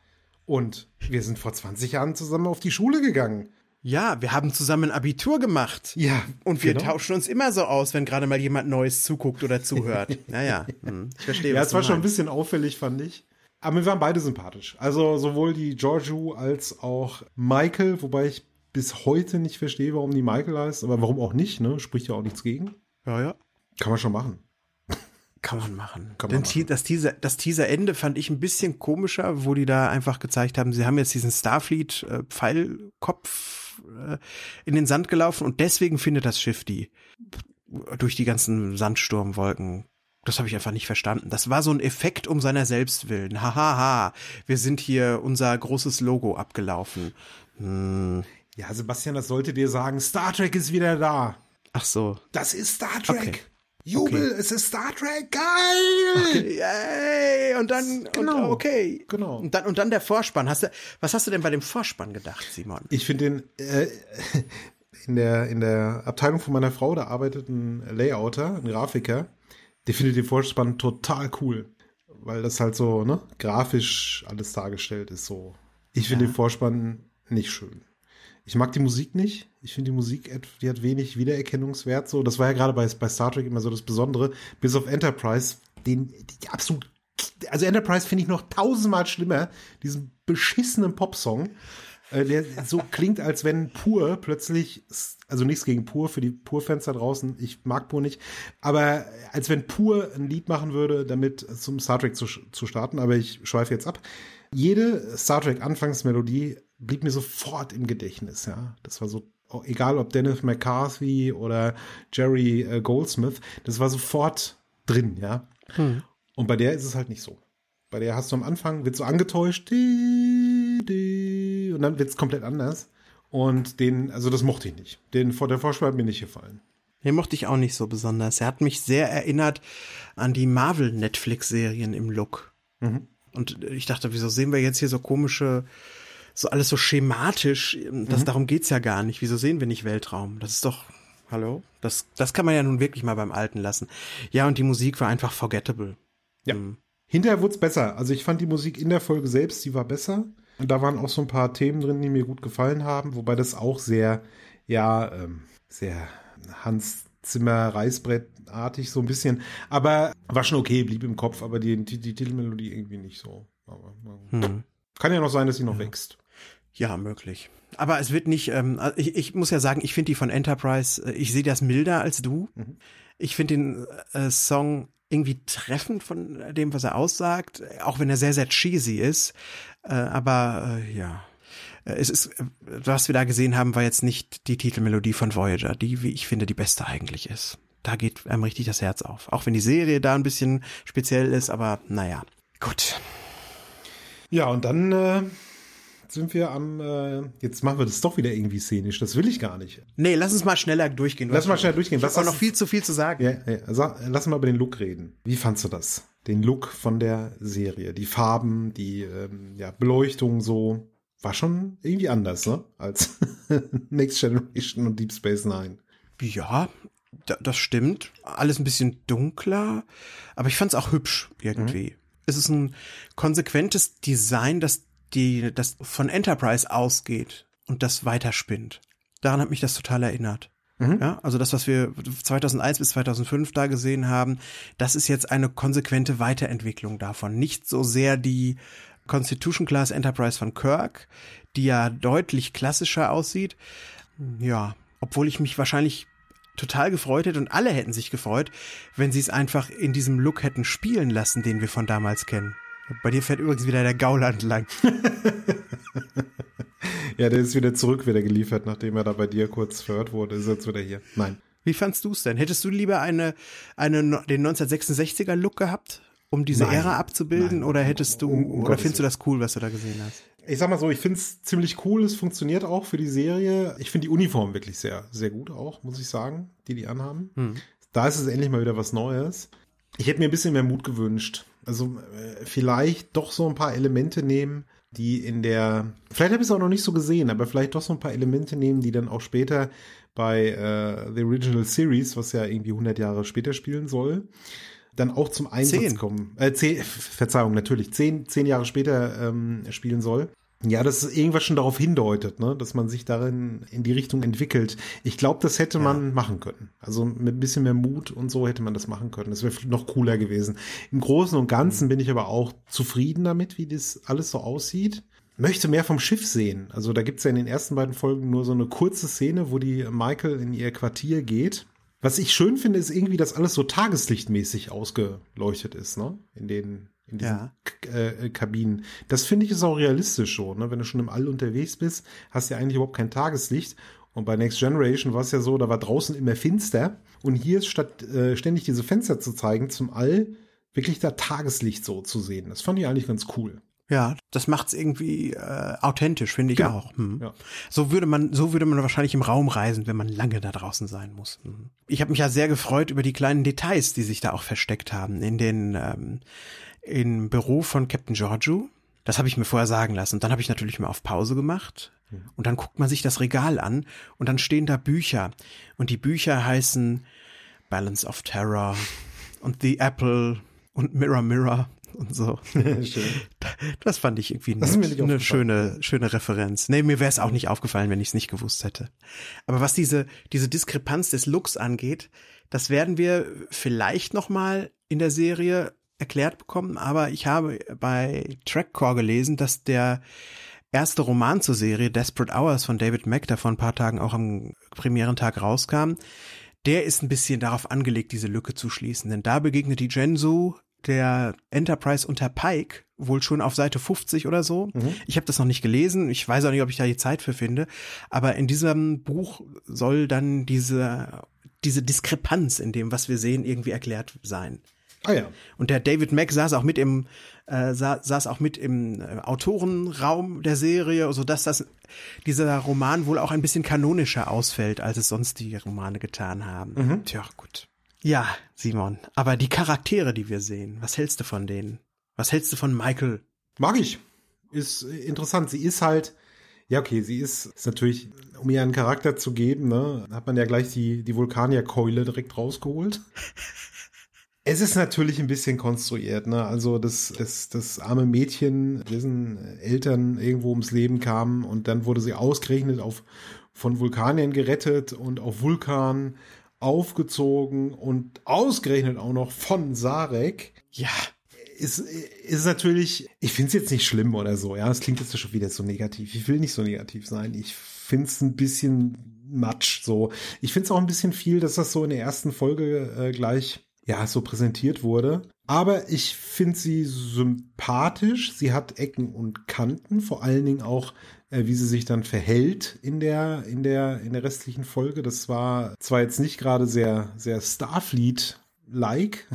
Und wir sind vor 20 Jahren zusammen auf die Schule gegangen. Ja, wir haben zusammen Abitur gemacht. Ja. Und wir genau. tauschen uns immer so aus, wenn gerade mal jemand Neues zuguckt oder zuhört. *laughs* naja, hm, ich verstehe, Ja, es war schon ein bisschen auffällig, fand ich. Aber wir waren beide sympathisch. Also sowohl die Giorgio als auch Michael, wobei ich bis heute nicht verstehe, warum die Michael heißt, aber warum auch nicht, ne? Spricht ja auch nichts gegen. Ja, ja. Kann man schon machen. Kann man machen. Kann man machen. Das, Teaser, das Teaser-Ende fand ich ein bisschen komischer, wo die da einfach gezeigt haben, sie haben jetzt diesen Starfleet-Pfeilkopf äh, in den Sand gelaufen und deswegen findet das Schiff die durch die ganzen Sandsturmwolken. Das habe ich einfach nicht verstanden. Das war so ein Effekt um seiner selbst willen. Hahaha, ha, ha. wir sind hier unser großes Logo abgelaufen. Hm. Ja, Sebastian, das sollte dir sagen, Star Trek ist wieder da. Ach so. Das ist Star Trek. Okay. Jubel, es ist Star Trek, geil! Yay! Und dann, Genau. und, okay. Genau. Und dann, und dann der Vorspann. Hast du, was hast du denn bei dem Vorspann gedacht, Simon? Ich finde den, äh, in der, in der Abteilung von meiner Frau, da arbeitet ein Layouter, ein Grafiker, der findet den Vorspann total cool. Weil das halt so, ne, grafisch alles dargestellt ist, so. Ich finde den Vorspann nicht schön. Ich mag die Musik nicht. Ich finde die Musik, die hat wenig Wiedererkennungswert, so. Das war ja gerade bei, bei Star Trek immer so das Besondere. Bis auf Enterprise, den, die absolut, also Enterprise finde ich noch tausendmal schlimmer. Diesen beschissenen Popsong. Äh, der so klingt, als wenn Pur plötzlich, also nichts gegen Pur, für die Pur-Fans da draußen, ich mag Pur nicht, aber als wenn Pur ein Lied machen würde, damit zum Star Trek zu, zu starten, aber ich schweife jetzt ab. Jede Star Trek Anfangsmelodie blieb mir sofort im Gedächtnis, ja. Das war so, oh, egal ob Dennis McCarthy oder Jerry äh, Goldsmith, das war sofort drin, ja. Und bei der ist es halt nicht so. Bei der hast du am Anfang, wird so angetäuscht, di, di, und dann wird es komplett anders. Und den, also das mochte ich nicht. Den vor der Vorschau hat mir nicht gefallen. Den mochte ich auch nicht so besonders. Er hat mich sehr erinnert an die Marvel-Netflix-Serien im Look. Und ich dachte, wieso sehen wir jetzt hier so komische, so alles so schematisch? Das, Darum geht's ja gar nicht. Wieso sehen wir nicht Weltraum? Das ist doch, hallo? Das, das kann man ja nun wirklich mal beim Alten lassen. Ja, und die Musik war einfach forgettable. Ja. Mhm. Hinterher wurde es besser. Also ich fand die Musik in der Folge selbst, die war besser. Und da waren auch so ein paar Themen drin, die mir gut gefallen haben, wobei das auch sehr, ja, ähm, sehr Hans Zimmer Reißbrettartig so ein bisschen. Aber war schon okay, blieb im Kopf, aber die, die, die Titelmelodie irgendwie nicht so. Aber, aber Hm. Kann ja noch sein, dass sie noch ja. wächst. Ja, möglich. Aber es wird nicht, ähm, also ich, ich muss ja sagen, ich finde die von Enterprise, äh, ich sehe das milder als du. Mhm. Ich finde den äh, Song irgendwie treffend von dem, was er aussagt, auch wenn er sehr, sehr cheesy ist. Äh, aber äh, ja, äh, es ist, äh, was wir da gesehen haben, war jetzt nicht die Titelmelodie von Voyager, die, wie ich finde, die beste eigentlich ist. Da geht einem richtig das Herz auf. Auch wenn die Serie da ein bisschen speziell ist, aber naja, gut. Ja, und dann äh, sind wir am, äh, jetzt machen wir das doch wieder irgendwie szenisch, das will ich gar nicht. Nee, lass uns mal schneller durchgehen. Lass mal schneller durchgehen. Was ist noch viel zu viel zu sagen? Ja, ja. Sag, lass mal über den Look reden. Wie fandst du das? Den Look von der Serie, die Farben, die ähm, ja, Beleuchtung so. War schon irgendwie anders, ne? Als *laughs* Next Generation und Deep Space Nine. Ja, das stimmt. Alles ein bisschen dunkler, aber ich fand es auch hübsch irgendwie. Mhm. Es ist ein konsequentes Design, das die, das von Enterprise ausgeht und das weiterspinnt. Daran hat mich das total erinnert. Mhm. Ja, also das, was wir 2001 bis 2005 da gesehen haben, das ist jetzt eine konsequente Weiterentwicklung davon. Nicht so sehr die Constitution Class Enterprise von Kirk, die ja deutlich klassischer aussieht. Ja, obwohl ich mich wahrscheinlich total gefreut hätte und alle hätten sich gefreut, wenn sie es einfach in diesem Look hätten spielen lassen, den wir von damals kennen. Bei dir fährt übrigens wieder der Gauland lang. *laughs* ja, der ist wieder zurück, wieder geliefert, nachdem er da bei dir kurz verhört wurde, ist jetzt wieder hier. Nein. Wie fandst du es denn? Hättest du lieber eine, eine, den 1966er Look gehabt, um diese Nein. Ära abzubilden? Nein. Oder hättest du, um, oder findest du das cool, was du da gesehen hast? Ich sag mal so, ich find's ziemlich cool, es funktioniert auch für die Serie. Ich finde die Uniform wirklich sehr, sehr gut auch, muss ich sagen, die die anhaben. Hm. Da ist es endlich mal wieder was Neues. Ich hätte mir ein bisschen mehr Mut gewünscht. Also äh, vielleicht doch so ein paar Elemente nehmen, die in der, vielleicht habe ich es auch noch nicht so gesehen, aber vielleicht doch so ein paar Elemente nehmen, die dann auch später bei äh, The Original Series, was ja irgendwie 100 Jahre später spielen soll, dann auch zum Einsatz zehn. kommen. Äh, zehn, *laughs* Verzeihung, natürlich, zehn, zehn Jahre später ähm, spielen soll. Ja, dass es irgendwas schon darauf hindeutet, ne, dass man sich darin in die Richtung entwickelt. Ich glaube, das hätte ja. man machen können. Also mit ein bisschen mehr Mut und so hätte man das machen können. Das wäre noch cooler gewesen. Im Großen und Ganzen mhm. bin ich aber auch zufrieden damit, wie das alles so aussieht. Möchte mehr vom Schiff sehen. Also da gibt's ja in den ersten beiden Folgen nur so eine kurze Szene, wo die Michael in ihr Quartier geht. Was ich schön finde, ist irgendwie, dass alles so tageslichtmäßig ausgeleuchtet ist, ne? In den in diesen ja. Äh, äh, Kabinen. Das finde ich ist auch realistisch schon. Ne? Wenn du schon im All unterwegs bist, hast du ja eigentlich überhaupt kein Tageslicht. Und bei Next Generation war es ja so, da war draußen immer finster. Und hier ist statt äh, ständig diese Fenster zu zeigen zum All, wirklich da Tageslicht so zu sehen. Das fand ich eigentlich ganz cool. Ja, das macht's irgendwie äh, authentisch, finde ich genau. auch. Hm. Ja. So würde man, so würde man wahrscheinlich im Raum reisen, wenn man lange da draußen sein muss. Hm. Ich habe mich ja sehr gefreut über die kleinen Details, die sich da auch versteckt haben in den ähm, im Büro von Captain Giorgio. Das habe ich mir vorher sagen lassen. Und dann habe ich natürlich mal auf Pause gemacht. Und dann guckt man sich das Regal an und dann stehen da Bücher. Und die Bücher heißen Balance of Terror und The Apple und Mirror Mirror und so. *laughs* das fand ich irgendwie eine, eine schöne, schöne Referenz. Nee, mir wäre es auch nicht aufgefallen, wenn ich es nicht gewusst hätte. Aber was diese, diese Diskrepanz des Looks angeht, das werden wir vielleicht noch mal in der Serie erklärt bekommen, aber ich habe bei Trackcore gelesen, dass der erste Roman zur Serie Desperate Hours von David Mack, der vor ein paar Tagen auch am Premierentag rauskam, der ist ein bisschen darauf angelegt, diese Lücke zu schließen. Denn da begegnet die Gensu der Enterprise unter Pike wohl schon auf Seite 50 oder so. Mhm. Ich habe das noch nicht gelesen. Ich weiß auch nicht, ob ich da die Zeit für finde. Aber in diesem Buch soll dann diese, diese Diskrepanz in dem, was wir sehen, irgendwie erklärt sein. Ah ja. Und der David Mack saß auch mit im äh, saß auch mit im äh, Autorenraum der Serie, so dass das dieser Roman wohl auch ein bisschen kanonischer ausfällt, als es sonst die Romane getan haben. Mhm. Tja, gut. Ja, Simon, aber die Charaktere, die wir sehen, was hältst du von denen? Was hältst du von Michael? Mag ich. Ist interessant. Sie ist halt, ja, okay, sie ist, ist natürlich, um ihr einen Charakter zu geben, ne, hat man ja gleich die, die Vulkanierkeule direkt rausgeholt. *laughs* Es ist natürlich ein bisschen konstruiert, ne? Also das, das, das arme Mädchen, dessen Eltern irgendwo ums Leben kamen und dann wurde sie ausgerechnet auf von Vulkanien gerettet und auf Vulkan aufgezogen und ausgerechnet auch noch von Sarek. Ja. ist, ist natürlich, ich finde es jetzt nicht schlimm oder so, ja, es klingt jetzt schon wieder so negativ. Ich will nicht so negativ sein. Ich finde es ein bisschen matsch so. Ich finde es auch ein bisschen viel, dass das so in der ersten Folge äh, gleich ja so präsentiert wurde. Aber ich finde sie sympathisch. Sie hat Ecken und Kanten, vor allen Dingen auch, äh, wie sie sich dann verhält in der, in der, in der restlichen Folge. Das war zwar jetzt nicht gerade sehr, sehr Starfleet-like.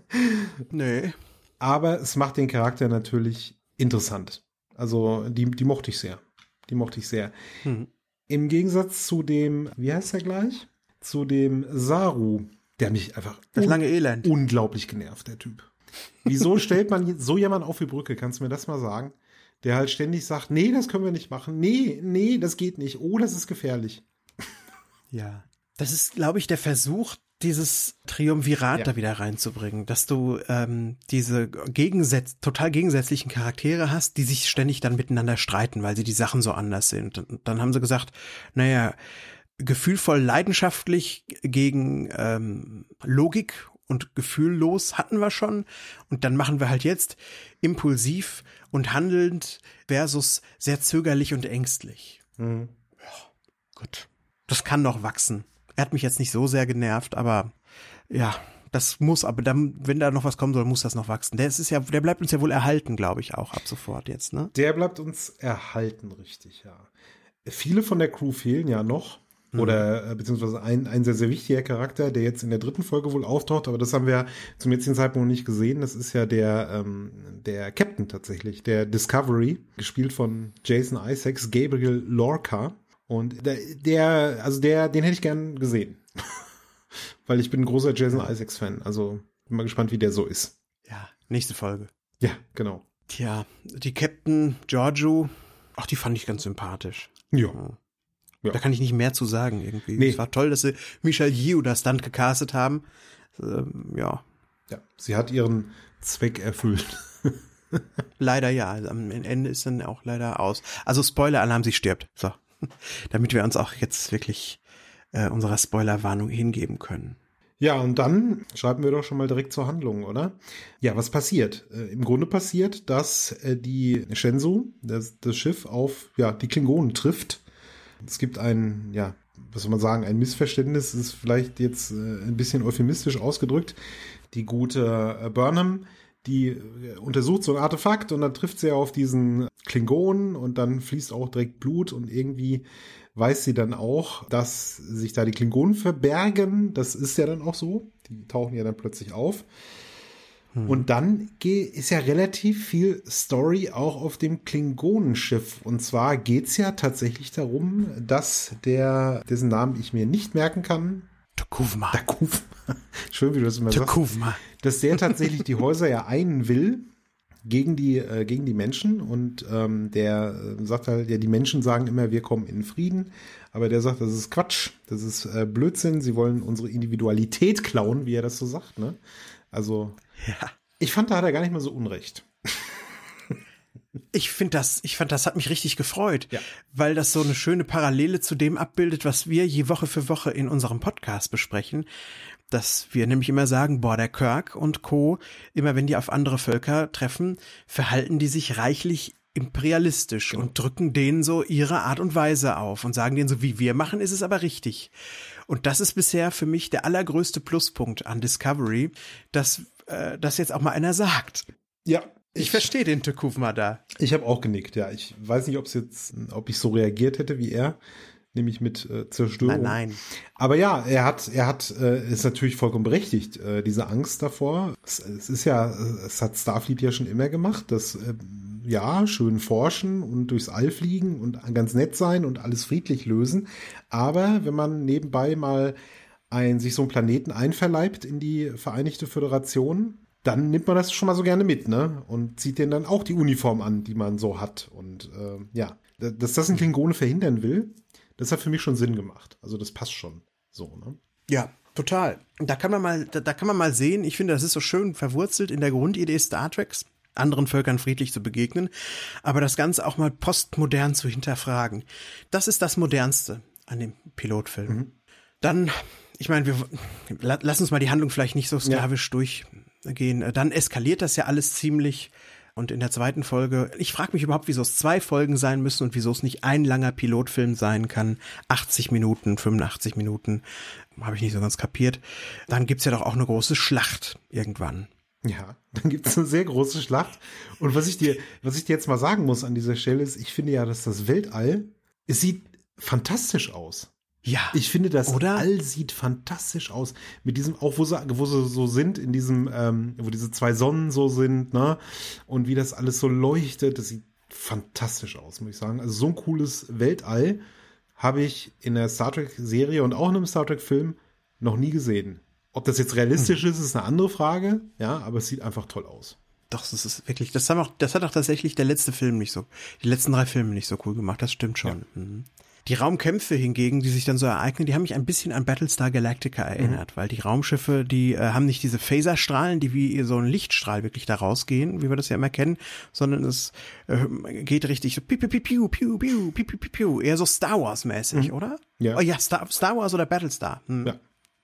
*laughs* nee. Aber es macht den Charakter natürlich interessant. Also, die, die mochte ich sehr. Die mochte ich sehr. Mhm. Im Gegensatz zu dem, wie heißt er gleich? Zu dem Saru, der mich einfach das lange Elend. unglaublich genervt, der Typ. Wieso stellt man so jemanden auf die Brücke? Kannst du mir das mal sagen? Der halt ständig sagt, nee, das können wir nicht machen. Nee, nee, das geht nicht. Oh, das ist gefährlich. Ja. Das ist, glaube ich, der Versuch, dieses Triumvirat Ja. da wieder reinzubringen, dass du ähm, diese gegensätz total gegensätzlichen Charaktere hast, die sich ständig dann miteinander streiten, weil sie die Sachen so anders sind. Und dann haben sie gesagt, naja, gefühlvoll leidenschaftlich gegen ähm, Logik und gefühllos hatten wir schon. Und dann machen wir halt jetzt impulsiv und handelnd versus sehr zögerlich und ängstlich. Mhm. Gut. Das kann noch wachsen. Er hat mich jetzt nicht so sehr genervt, aber ja, das muss, aber dann, wenn da noch was kommen soll, muss das noch wachsen. Der ist ja, der bleibt uns ja wohl erhalten, glaube ich, auch ab sofort jetzt, ne? Der bleibt uns erhalten, richtig, ja. Viele von der Crew fehlen ja noch. Oder äh, beziehungsweise ein, ein sehr, sehr wichtiger Charakter, der jetzt in der dritten Folge wohl auftaucht, aber das haben wir zum jetzigen Zeitpunkt noch nicht gesehen. Das ist ja der, ähm, der Captain tatsächlich, der Discovery, gespielt von Jason Isaacs, Gabriel Lorca. Und der, der also der, den hätte ich gern gesehen. *laughs* Weil ich bin ein großer Jason Isaacs-Fan. Also bin mal gespannt, wie der so ist. Ja, nächste Folge. Ja, genau. Tja, die Captain Giorgio, ach, die fand ich ganz sympathisch. Ja. Ja. Da kann ich nicht mehr zu sagen irgendwie. Nee. Es war toll, dass sie Michelle Yeoh das Stunt gecastet haben. Ähm, ja, Ja, sie hat ihren Zweck erfüllt. *laughs* leider ja. Also am Ende ist dann auch leider aus. Also Spoiler-Alarm, sie stirbt. So. *laughs* Damit wir uns auch jetzt wirklich äh, unserer Spoilerwarnung hingeben können. Ja, und dann schreiben wir doch schon mal direkt zur Handlung, oder? Ja, was passiert? Äh, Im Grunde passiert, dass äh, die Shenzhou, das, das Schiff, auf ja, die Klingonen trifft. Es gibt ein, ja, was soll man sagen, ein Missverständnis, ist vielleicht jetzt äh, ein bisschen euphemistisch ausgedrückt. Die gute äh, Burnham, die äh, untersucht so ein Artefakt und dann trifft sie auf diesen Klingonen und dann fließt auch direkt Blut und irgendwie weiß sie dann auch, dass sich da die Klingonen verbergen. Das ist ja dann auch so. Die tauchen ja dann plötzlich auf. Und dann ist ja relativ viel Story auch auf dem Klingonenschiff. Und zwar geht's ja tatsächlich darum, dass der, dessen Namen ich mir nicht merken kann, Tukuvma. Dakuf, *laughs* schön wie du das immer sagst, Tukuvma. dass der tatsächlich die Häuser ja einen will gegen die äh, gegen die Menschen. Und ähm, der äh, sagt halt ja die Menschen sagen immer wir kommen in Frieden. Aber der sagt das ist Quatsch. Das ist äh, Blödsinn. Sie wollen unsere Individualität klauen wie er das so sagt ne? Also Ja. ich fand da hat er gar nicht mal so unrecht Ich finde das, ich fand das hat mich richtig gefreut, Ja. weil das so eine schöne Parallele zu dem abbildet, was wir je Woche für Woche in unserem Podcast besprechen, dass wir nämlich immer sagen, boah, der Kirk und Co, immer wenn die auf andere Völker treffen, verhalten die sich reichlich imperialistisch und drücken denen so ihre Art und Weise auf und sagen denen so, wie wir machen, ist es aber richtig. Und das ist bisher für mich der allergrößte Pluspunkt an Discovery, dass äh, das jetzt auch mal einer sagt. ja Ich verstehe den Tukuvma da. Ich habe auch genickt, ja. Ich weiß nicht, ob es jetzt, ob ich so reagiert hätte wie er, nämlich mit äh, Zerstörung. Nein, nein. Aber ja, er hat, er hat, äh, ist natürlich vollkommen berechtigt, äh, diese Angst davor. Es, es ist ja, es hat Starfleet ja schon immer gemacht, dass äh, ja, schön forschen und durchs All fliegen und ganz nett sein und alles friedlich lösen. Aber wenn man nebenbei mal ein, sich so einen Planeten einverleibt in die Vereinigte Föderation, dann nimmt man das schon mal so gerne mit, ne? Und zieht denen dann auch die Uniform an, die man so hat. Und äh, ja, da- dass das ein Klingone verhindern will, das hat für mich schon Sinn gemacht. Also das passt schon so, ne? Ja, total. Da kann man mal, da, da kann man mal sehen, ich finde, das ist so schön verwurzelt in der Grundidee Star Treks, anderen Völkern friedlich zu begegnen, aber das Ganze auch mal postmodern zu hinterfragen. Das ist das Modernste an dem Pilotfilm. Dann, ich meine, wir la, lass uns mal die Handlung vielleicht nicht so sklavisch durch gehen, äh, dann eskaliert das ja alles ziemlich. Und in der zweiten Folge, ich frage mich überhaupt, wieso es zwei Folgen sein müssen und wieso es nicht ein langer Pilotfilm sein kann. 80 Minuten, 85 Minuten, habe ich nicht so ganz kapiert. Dann gibt's ja doch auch eine große Schlacht irgendwann. Ja, dann gibt's eine sehr große Schlacht. Und was ich dir, was ich dir jetzt mal sagen muss an dieser Stelle ist, ich finde ja, dass das Weltall, es sieht fantastisch aus. Ja. Ich finde, das Oder? All sieht fantastisch aus. Mit diesem, auch wo sie, wo sie so sind, in diesem, ähm, wo diese zwei Sonnen so sind, ne? Und wie das alles so leuchtet, das sieht fantastisch aus, muss ich sagen. Also so ein cooles Weltall habe ich in der Star Trek-Serie und auch in einem Star Trek-Film noch nie gesehen. Ob das jetzt realistisch ist, ist eine andere Frage, ja, aber es sieht einfach toll aus. Doch, das ist wirklich, das, haben auch, das hat auch tatsächlich der letzte Film nicht so, die letzten drei Filme nicht so cool gemacht, das stimmt schon. Mhm. Die Raumkämpfe hingegen, die sich dann so ereignen, die haben mich ein bisschen an Battlestar Galactica erinnert, weil die Raumschiffe, die äh, haben nicht diese Phaserstrahlen, die wie so ein Lichtstrahl wirklich da rausgehen, wie wir das ja immer kennen, sondern es äh, geht richtig so piu, piu, piu, piu, piu, piu, piu, piu, eher so Star Wars mäßig, oder? Ja. Oh ja, Star, Star Wars oder Battlestar. Hm. Ja,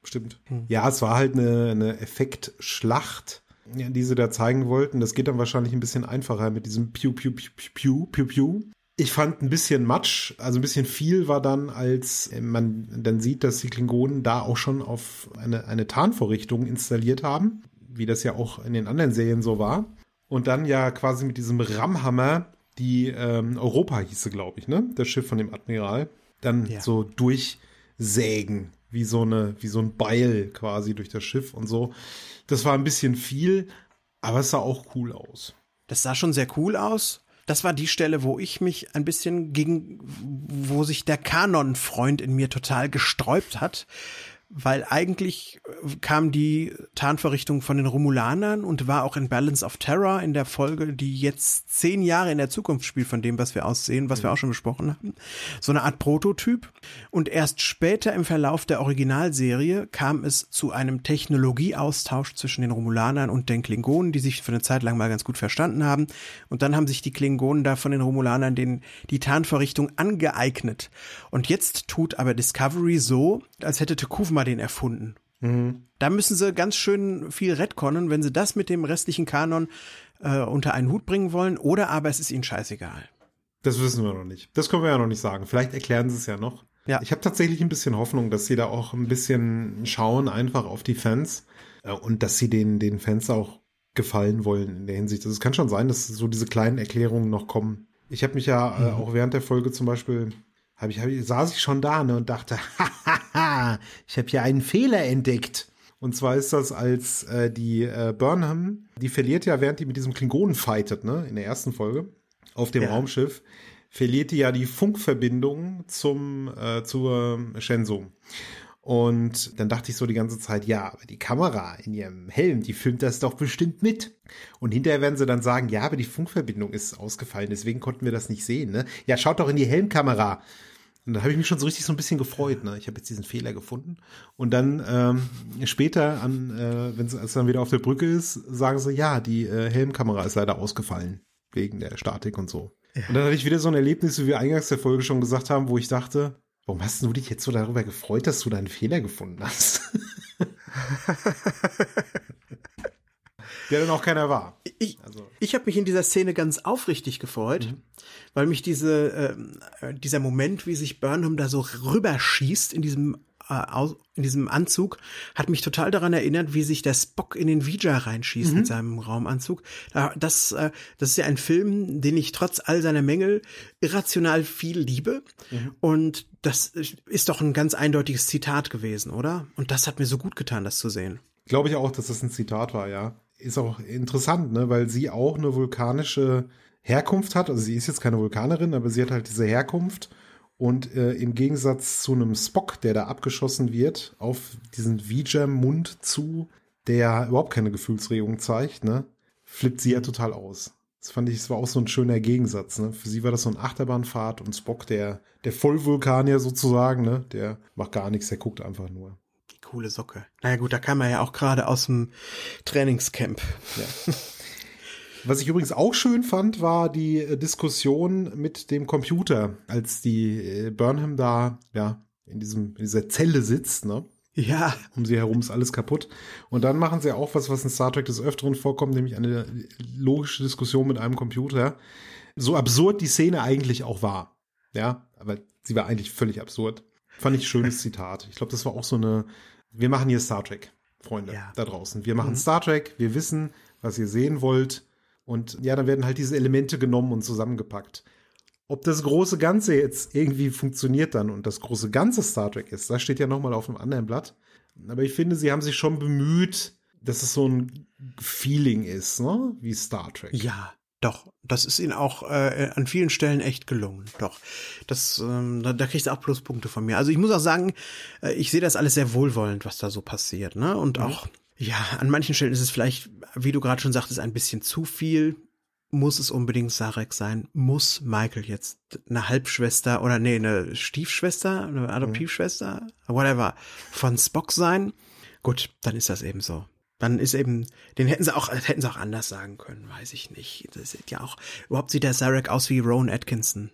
stimmt. Ja, es war halt eine, eine Effektschlacht, die sie da zeigen wollten. Das geht dann wahrscheinlich ein bisschen einfacher mit diesem Piu, Piu, Piu, Piu, Piu, Piu. Ich fand ein bisschen Matsch, also ein bisschen viel war dann, als man dann sieht, dass die Klingonen da auch schon auf eine, eine Tarnvorrichtung installiert haben, wie das ja auch in den anderen Serien so war. Und dann ja quasi mit diesem Ramhammer, die ähm, Europa hieße, glaube ich, ne? Das Schiff von dem Admiral, dann Ja. so durchsägen, wie so eine, wie so ein Beil quasi durch das Schiff und so. Das war ein bisschen viel, aber es sah auch cool aus. Das sah schon sehr cool aus. Das war die Stelle, wo ich mich ein bisschen gegen, wo sich der Kanon-Freund in mir total gesträubt hat. Weil eigentlich äh, kam die Tarnverrichtung von den Romulanern und war auch in Balance of Terror in der Folge, die jetzt zehn Jahre in der Zukunft spielt von dem, was wir aussehen, was wir auch schon besprochen haben. So eine Art Prototyp. Und erst später im Verlauf der Originalserie kam es zu einem Technologieaustausch zwischen den Romulanern und den Klingonen, die sich für eine Zeit lang mal ganz gut verstanden haben. Und dann haben sich die Klingonen da von den Romulanern den, die Tarnverrichtung angeeignet. Und jetzt tut aber Discovery so, als hätte Tekuvma den erfunden. Da müssen sie ganz schön viel retconnen, wenn sie das mit dem restlichen Kanon äh, unter einen Hut bringen wollen, oder aber es ist ihnen scheißegal. Das wissen wir noch nicht. Das können wir ja noch nicht sagen. Vielleicht erklären sie es ja noch. Ja. Ich habe tatsächlich ein bisschen Hoffnung, dass sie da auch ein bisschen schauen, einfach auf die Fans äh, und dass sie den, den Fans auch gefallen wollen in der Hinsicht. Also es kann schon sein, dass so diese kleinen Erklärungen noch kommen. Ich habe mich ja äh, auch während der Folge zum Beispiel, hab ich, hab ich, saß ich schon da ne, und dachte, *laughs* hahaha, ich habe hier einen Fehler entdeckt. Und zwar ist das, als äh, die äh, Burnham, die verliert ja, während die mit diesem Klingonen fightet, ne, in der ersten Folge, auf dem Ja. Raumschiff, verliert die ja die Funkverbindung zum, äh, zur Shenzhou. Und dann dachte ich so die ganze Zeit, ja, aber die Kamera in ihrem Helm, die filmt das doch bestimmt mit. Und hinterher werden sie dann sagen, ja, aber die Funkverbindung ist ausgefallen, deswegen konnten wir das nicht sehen. Ne? Ja, schaut doch in die Helmkamera. Und da habe ich mich schon so richtig so ein bisschen gefreut. Ne? Ich habe jetzt diesen Fehler gefunden. Und dann ähm, später, an, äh, wenn es dann wieder auf der Brücke ist, sagen sie, ja, die äh, Helmkamera ist leider ausgefallen wegen der Statik und so. Und dann hatte ich wieder so ein Erlebnis, wie wir eingangs der Folge schon gesagt haben, wo ich dachte, warum hast du dich jetzt so darüber gefreut, dass du deinen Fehler gefunden hast? der dann auch keiner war. Ich, Also- ich habe mich in dieser Szene ganz aufrichtig gefreut, weil mich diese, äh, dieser Moment, wie sich Burnham da so rüberschießt in diesem, in diesem Anzug, hat mich total daran erinnert, wie sich der Spock in den Vija reinschießt mit seinem Raumanzug. Da- Das, äh, das ist ja ein Film, den ich trotz all seiner Mängel irrational viel liebe. Und das ist doch ein ganz eindeutiges Zitat gewesen, oder? Und das hat mir so gut getan, das zu sehen. Glaube ich auch, dass das ein Zitat war, ja. Ist auch interessant, ne, weil sie auch eine vulkanische Herkunft hat. Also sie ist jetzt keine Vulkanerin, aber sie hat halt diese Herkunft. Und äh, im Gegensatz zu einem Spock, der da abgeschossen wird, auf diesen Vijay-Mund zu, der überhaupt keine Gefühlsregung zeigt, ne, flippt sie ja total aus. Das fand ich, es war auch so ein schöner Gegensatz, ne. Für sie war das so ein Achterbahnfahrt und Spock, der, der Vollvulkanier sozusagen, ne, der macht gar nichts, der guckt einfach nur. Die coole Socke. Naja gut, da kam er ja auch gerade aus dem Trainingscamp. *laughs* Was ich übrigens auch schön fand, war die äh, Diskussion mit dem Computer, als die äh, Burnham da ja in diesem in dieser Zelle sitzt, ne? Ja. Um sie herum ist alles kaputt. Und dann machen sie auch was, was in Star Trek des Öfteren vorkommt, nämlich eine logische Diskussion mit einem Computer. So absurd die Szene eigentlich auch war. Ja, aber sie war eigentlich völlig absurd. Fand ich schönes Zitat. Ich glaube, das war auch so eine, wir machen hier Star Trek, Freunde, ja. da draußen. Wir machen mhm. Star Trek, wir wissen, was ihr sehen wollt. Und ja, dann werden halt diese Elemente genommen und zusammengepackt. Ob das große Ganze jetzt irgendwie funktioniert dann und das große Ganze Star Trek ist, das steht ja nochmal auf einem anderen Blatt. Aber ich finde, sie haben sich schon bemüht, dass es so ein Feeling ist, ne? Wie Star Trek. Ja, doch. Das ist ihnen auch äh, an vielen Stellen echt gelungen. Doch. Das, ähm, da, da kriegst du auch Pluspunkte von mir. Also ich muss auch sagen, äh, ich sehe das alles sehr wohlwollend, was da so passiert, ne? Und mhm. auch, ja, an manchen Stellen ist es vielleicht, wie du gerade schon sagtest, ein bisschen zu viel muss es unbedingt Sarek sein? Muss Michael jetzt eine Halbschwester oder nee, eine Stiefschwester, eine Adoptivschwester, mhm. whatever, von Spock sein? Gut, dann ist das eben so. Dann ist eben, den hätten sie auch, hätten sie auch anders sagen können, weiß ich nicht. Das ist ja auch, überhaupt sieht der Sarek aus wie Rowan Atkinson.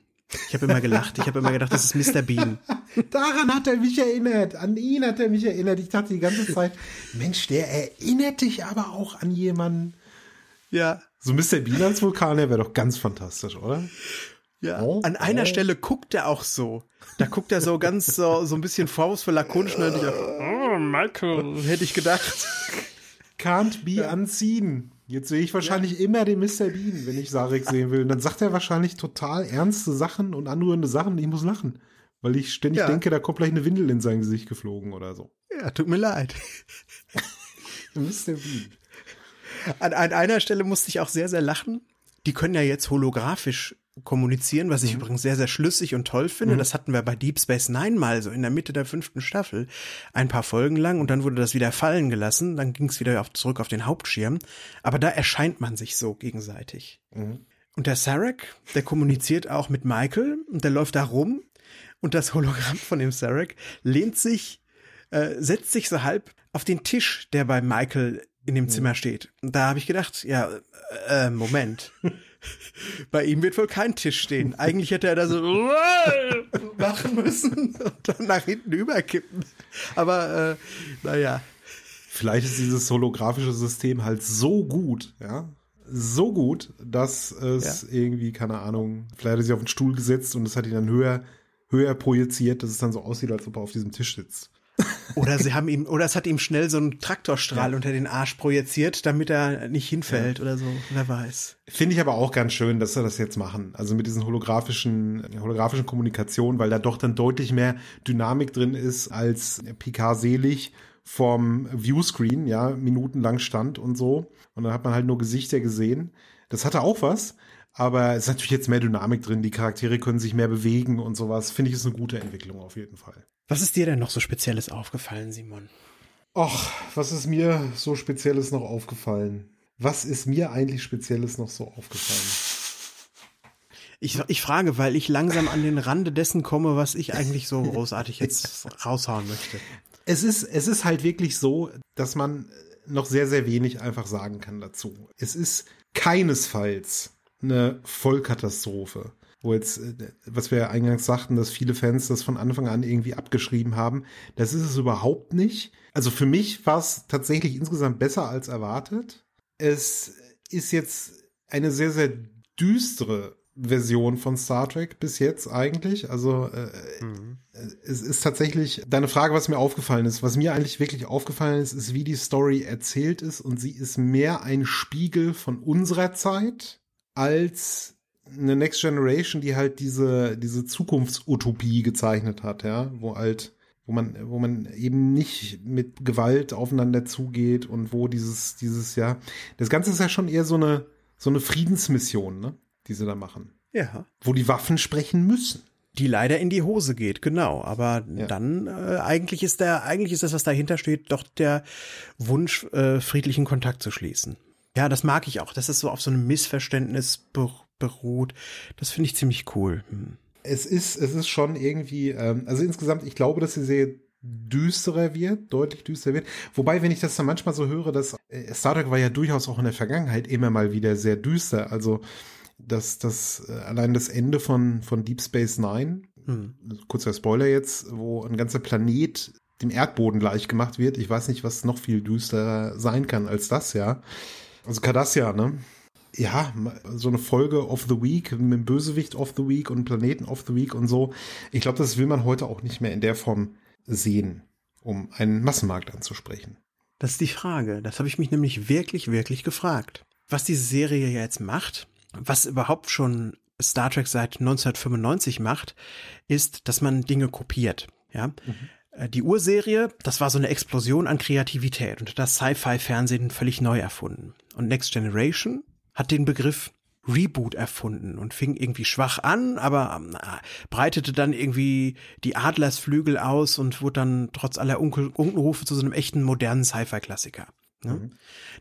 Ich habe immer gelacht. Ich habe immer gedacht, das ist Mr. Bean. *laughs* Daran hat er mich erinnert. An ihn hat er mich erinnert. Ich dachte die ganze Zeit, Mensch, der erinnert dich aber auch an jemanden. Ja. So Mr. Bean als Vulkanier wäre doch ganz fantastisch, oder? Ja. Oh, An einer oh. Stelle guckt er auch so. Da guckt er so ganz so, so ein bisschen vorwurfsvoll lakonisch. Und ich, oh, Michael, hätte ich gedacht. Can't be ja. unseen. Jetzt sehe ich wahrscheinlich ja. immer den Mr. Bean, wenn ich Sarek sehen will. Und dann sagt er wahrscheinlich total ernste Sachen und anrührende Sachen. Ich muss lachen. Weil ich ständig ja. denke, da kommt gleich eine Windel in sein Gesicht geflogen oder so. Ja, tut mir leid. *laughs* Mr. Bean. An, an einer Stelle musste ich auch sehr, sehr lachen. Die können ja jetzt holographisch kommunizieren, was ich mhm. übrigens sehr, sehr schlüssig und toll finde. Mhm. Das hatten wir bei Deep Space Nine mal so in der Mitte der fünften Staffel. Ein paar Folgen lang und dann wurde das wieder fallen gelassen. Dann ging es wieder auf, zurück auf den Hauptschirm. Aber da erscheint man sich so gegenseitig. Mhm. Und der Sarek, der kommuniziert auch mit Michael und der läuft da rum und das Hologramm von dem Sarek lehnt sich, äh, setzt sich so halb auf den Tisch, der bei Michael in dem Zimmer steht. Und da habe ich gedacht, ja, äh, Moment. *laughs* Bei ihm wird wohl kein Tisch stehen. Eigentlich hätte er da so *laughs* machen müssen und dann nach hinten überkippen. Aber äh, naja. Vielleicht ist dieses holographische System halt so gut, ja, so gut, dass es ja. irgendwie, keine Ahnung, vielleicht hat er sich auf den Stuhl gesetzt und es hat ihn dann höher, höher projiziert, dass es dann so aussieht, als ob er auf diesem Tisch sitzt. Oder sie haben ihm, oder es hat ihm schnell so einen Traktorstrahl ja. unter den Arsch projiziert, damit er nicht hinfällt ja. oder so. Wer weiß. Finde ich aber auch ganz schön, dass sie das jetzt machen. Also mit diesen holographischen, holographischen Kommunikationen, weil da doch dann deutlich mehr Dynamik drin ist, als Picard selig vom Viewscreen, ja, minutenlang stand und so. Und dann hat man halt nur Gesichter gesehen. Das hatte auch was. Aber es ist natürlich jetzt mehr Dynamik drin. Die Charaktere können sich mehr bewegen und sowas. Finde ich ist eine gute Entwicklung auf jeden Fall. Was ist dir denn noch so Spezielles aufgefallen, Simon? Ach, was ist mir so Spezielles noch aufgefallen? Was ist mir eigentlich Spezielles noch so aufgefallen? Ich, ich frage, weil ich langsam an den Rande dessen komme, was ich eigentlich so großartig jetzt *laughs* raushauen möchte. Es ist, es ist halt wirklich so, dass man noch sehr, sehr wenig einfach sagen kann dazu. Es ist keinesfalls eine Vollkatastrophe wo jetzt, äh, was wir eingangs sagten, dass viele Fans das von Anfang an irgendwie abgeschrieben haben. Das ist es überhaupt nicht. Also für mich war es tatsächlich insgesamt besser als erwartet. Es ist jetzt eine sehr, sehr düstere Version von Star Trek bis jetzt eigentlich. Also äh, mhm. es ist tatsächlich deine Frage, was mir aufgefallen ist. Was mir eigentlich wirklich aufgefallen ist, ist, wie die Story erzählt ist und sie ist mehr ein Spiegel von unserer Zeit als eine Next Generation, die halt diese, diese Zukunftsutopie gezeichnet hat, ja, wo halt, wo man, wo man eben nicht mit Gewalt aufeinander zugeht und wo dieses, dieses, ja, das Ganze ist ja schon eher so eine, so eine Friedensmission, ne, die sie da machen. Ja. Wo die Waffen sprechen müssen. Die leider in die Hose geht, genau. Aber ja. dann äh, eigentlich ist der, eigentlich ist das, was dahinter steht, doch der Wunsch, äh, friedlichen Kontakt zu schließen. Ja, das mag ich auch. Das ist so auf so einem Missverständnis beruht. Das finde ich ziemlich cool. Hm. Es ist, es ist schon irgendwie, ähm, also insgesamt, ich glaube, dass die Serie düsterer wird, deutlich düsterer wird. Wobei, wenn ich das dann manchmal so höre, dass äh, Star Trek war ja durchaus auch in der Vergangenheit immer mal wieder sehr düster. Also dass das äh, allein das Ende von von Deep Space Nine, hm. kurzer Spoiler jetzt, wo ein ganzer Planet dem Erdboden gleich gemacht wird. Ich weiß nicht, was noch viel düsterer sein kann als das, ja. Also Cardassia, ne? Ja, so eine Folge of the Week mit dem Bösewicht of the Week und Planeten of the Week und so. Ich glaube, das will man heute auch nicht mehr in der Form sehen, um einen Massenmarkt anzusprechen. Das ist die Frage. Das habe ich mich nämlich wirklich, wirklich gefragt. Was diese Serie jetzt macht, was überhaupt schon Star Trek seit 1995 macht, ist, dass man Dinge kopiert. Ja. Mhm. Die Urserie, das war so eine Explosion an Kreativität und das Sci-Fi-Fernsehen völlig neu erfunden. Und Next Generation hat den Begriff Reboot erfunden und fing irgendwie schwach an, aber äh, breitete dann irgendwie die Adlersflügel aus und wurde dann trotz aller Unkenrufe zu so einem echten modernen Sci-Fi-Klassiker. Ne? Mhm.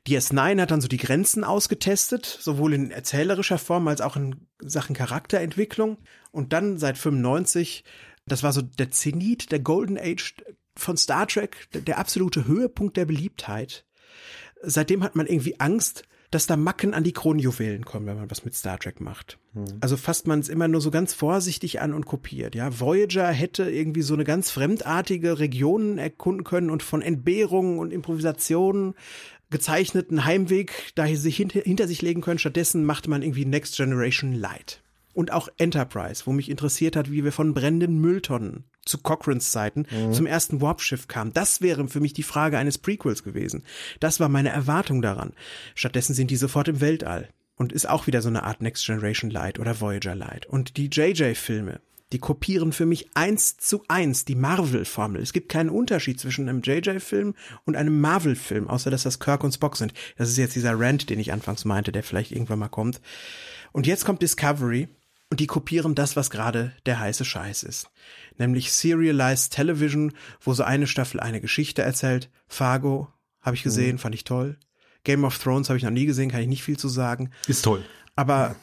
DS9 hat dann so die Grenzen ausgetestet, sowohl in erzählerischer Form als auch in Sachen Charakterentwicklung. Und dann seit 95, das war so der Zenit, der Golden Age von Star Trek, der absolute Höhepunkt der Beliebtheit. Seitdem hat man irgendwie Angst, dass da Macken an die Kronjuwelen kommen, wenn man was mit Star Trek macht. Mhm. Also fasst man es immer nur so ganz vorsichtig an und kopiert. Ja, Voyager hätte irgendwie so eine ganz fremdartige Region erkunden können und von Entbehrungen und Improvisationen gezeichneten Heimweg da sich hinter, hinter sich legen können. Stattdessen machte man irgendwie Next Generation Light und auch Enterprise, wo mich interessiert hat, wie wir von brennenden Mülltonnen zu Cochranes Zeiten mhm. zum ersten Warp-Schiff kamen. Das wäre für mich die Frage eines Prequels gewesen. Das war meine Erwartung daran. Stattdessen sind die sofort im Weltall und ist auch wieder so eine Art Next Generation Light oder Voyager Light. Und die JJ-Filme, die kopieren für mich eins zu eins die Marvel-Formel. Es gibt keinen Unterschied zwischen einem JJ-Film und einem Marvel-Film, außer dass das Kirk und Spock sind. Das ist jetzt dieser Rant, den ich anfangs meinte, der vielleicht irgendwann mal kommt. Und jetzt kommt Discovery und die kopieren das, was gerade der heiße Scheiß ist. Nämlich Serialized Television, wo so eine Staffel eine Geschichte erzählt. Fargo habe ich gesehen, mhm. fand ich toll. Game of Thrones habe ich noch nie gesehen, kann ich nicht viel zu sagen. Ist toll. Aber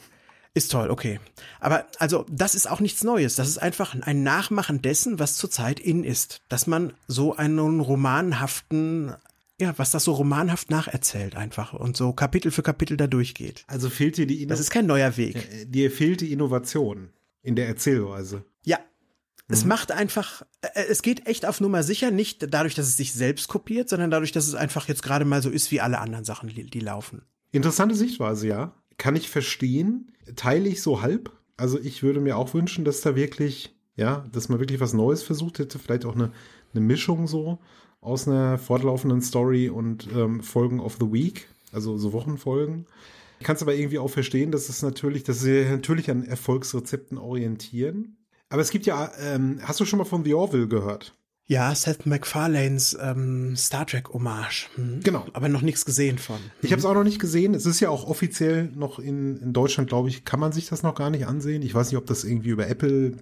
ist toll, okay. Aber also, das ist auch nichts Neues. Das ist einfach ein Nachmachen dessen, was zurzeit in ist. Dass man so einen romanhaften ja, was das so romanhaft nacherzählt einfach und so Kapitel für Kapitel da durchgeht. Also fehlt dir die Inno Das ist kein neuer Weg. Äh, dir fehlt die Innovation in der Erzählweise. Ja. Es mhm. macht einfach, äh, es geht echt auf Nummer sicher, nicht dadurch, dass es sich selbst kopiert, sondern dadurch, dass es einfach jetzt gerade mal so ist wie alle anderen Sachen, die, die laufen. Interessante Sichtweise, ja. Kann ich verstehen. Teile ich so halb. Also ich würde mir auch wünschen, dass da wirklich, ja, dass man wirklich was Neues versucht hätte, vielleicht auch eine, eine Mischung so aus einer fortlaufenden Story und ähm, Folgen of the Week, also so Wochenfolgen. Ich kann es aber irgendwie auch verstehen, dass es natürlich, dass sie natürlich an Erfolgsrezepten orientieren. Aber es gibt ja, ähm, hast du schon mal von The Orville gehört? Ja, Seth MacFarlanes ähm, Star Trek Hommage. Hm. Genau. Aber noch nichts gesehen von. Hm. Ich habe es auch noch nicht gesehen. Es ist ja auch offiziell noch in, in Deutschland, glaube ich, kann man sich das noch gar nicht ansehen. Ich weiß nicht, ob das irgendwie über Apple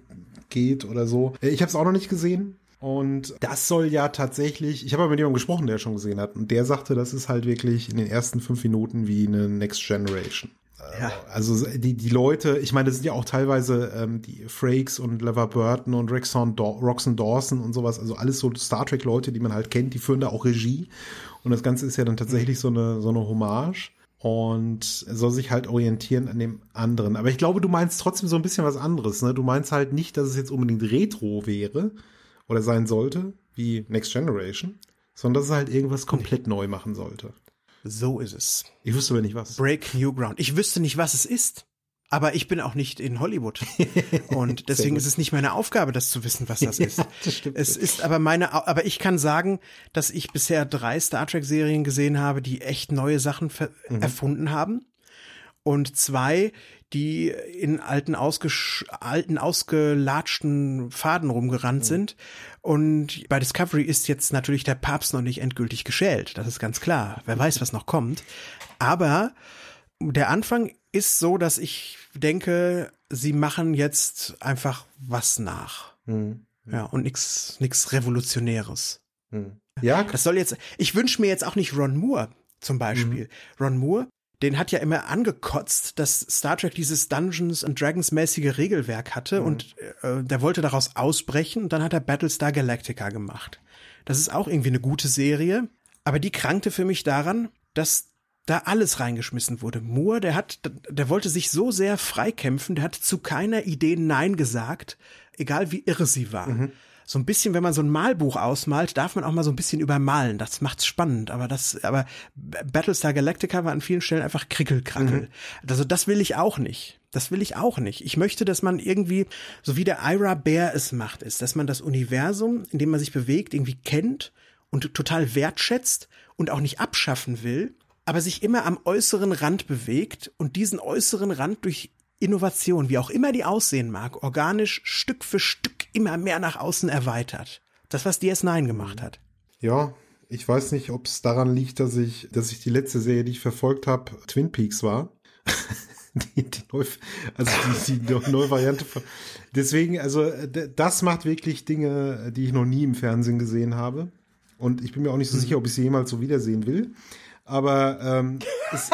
geht oder so. Äh, ich habe es auch noch nicht gesehen. Und das soll ja tatsächlich, ich habe aber mit jemandem gesprochen, der schon gesehen hat, und der sagte, das ist halt wirklich in den ersten fünf Minuten wie eine Next Generation. Ja. Also die, die Leute, ich meine, das sind ja auch teilweise ähm, die Frakes und Lever Burton und Rexon Roxon Dawson und sowas, also alles so Star Trek-Leute, die man halt kennt, die führen da auch Regie. Und das Ganze ist ja dann tatsächlich so eine, so eine Hommage und soll sich halt orientieren an dem anderen. Aber ich glaube, du meinst trotzdem so ein bisschen was anderes. Ne? Du meinst halt nicht, dass es jetzt unbedingt Retro wäre, oder sein sollte, wie Next Generation, sondern dass es halt irgendwas komplett neu machen sollte. So ist es. Ich wüsste aber nicht was. Break New Ground. Ich wüsste nicht, was es ist. Aber ich bin auch nicht in Hollywood. *laughs* Und deswegen ist es nicht meine Aufgabe, das zu wissen, was das *laughs* ist. ja, das. Es ist aber meine, aber ich kann sagen, dass ich bisher drei Star Trek Serien gesehen habe, die echt neue Sachen mhm. erfunden haben. Und zwei, die in alten, alten ausgelatschten Faden rumgerannt mhm. sind. Und bei Discovery ist jetzt natürlich der Papst noch nicht endgültig geschält. Das ist ganz klar. Wer weiß, was noch kommt. Aber der Anfang ist so, dass ich denke, sie machen jetzt einfach was nach. Mhm. Ja, und nichts nix Revolutionäres. Mhm. Ja. Das soll jetzt, ich wünsche mir jetzt auch nicht Ron Moore zum Beispiel. Mhm. Ron Moore den hat ja immer angekotzt, dass Star Trek dieses Dungeons and Dragons mäßige Regelwerk hatte mhm. und äh, der wollte daraus ausbrechen und dann hat er Battlestar Galactica gemacht. Das ist auch irgendwie eine gute Serie, aber die krankte für mich daran, dass da alles reingeschmissen wurde. Moore, der hat, der wollte sich so sehr freikämpfen, der hat zu keiner Idee Nein gesagt, egal wie irre sie war. Mhm. So ein bisschen, wenn man so ein Malbuch ausmalt, darf man auch mal so ein bisschen übermalen. Das macht's spannend. Aber das, aber Battlestar Galactica war an vielen Stellen einfach Krickelkrackel. Mhm. Also das will ich auch nicht. Das will ich auch nicht. Ich möchte, dass man irgendwie, so wie der Ira Bear es macht, ist, dass man das Universum, in dem man sich bewegt, irgendwie kennt und total wertschätzt und auch nicht abschaffen will, aber sich immer am äußeren Rand bewegt und diesen äußeren Rand durch Innovation, wie auch immer die aussehen mag, organisch Stück für Stück immer mehr nach außen erweitert. Das, was DS9 gemacht hat. Ja, ich weiß nicht, ob es daran liegt, dass ich, dass ich die letzte Serie, die ich verfolgt habe, Twin Peaks war. *laughs* die, die neu, also die, die neue Variante von. Deswegen, also das macht wirklich Dinge, die ich noch nie im Fernsehen gesehen habe. Und ich bin mir auch nicht so mhm. sicher, ob ich sie jemals so wiedersehen will. Aber ähm, es,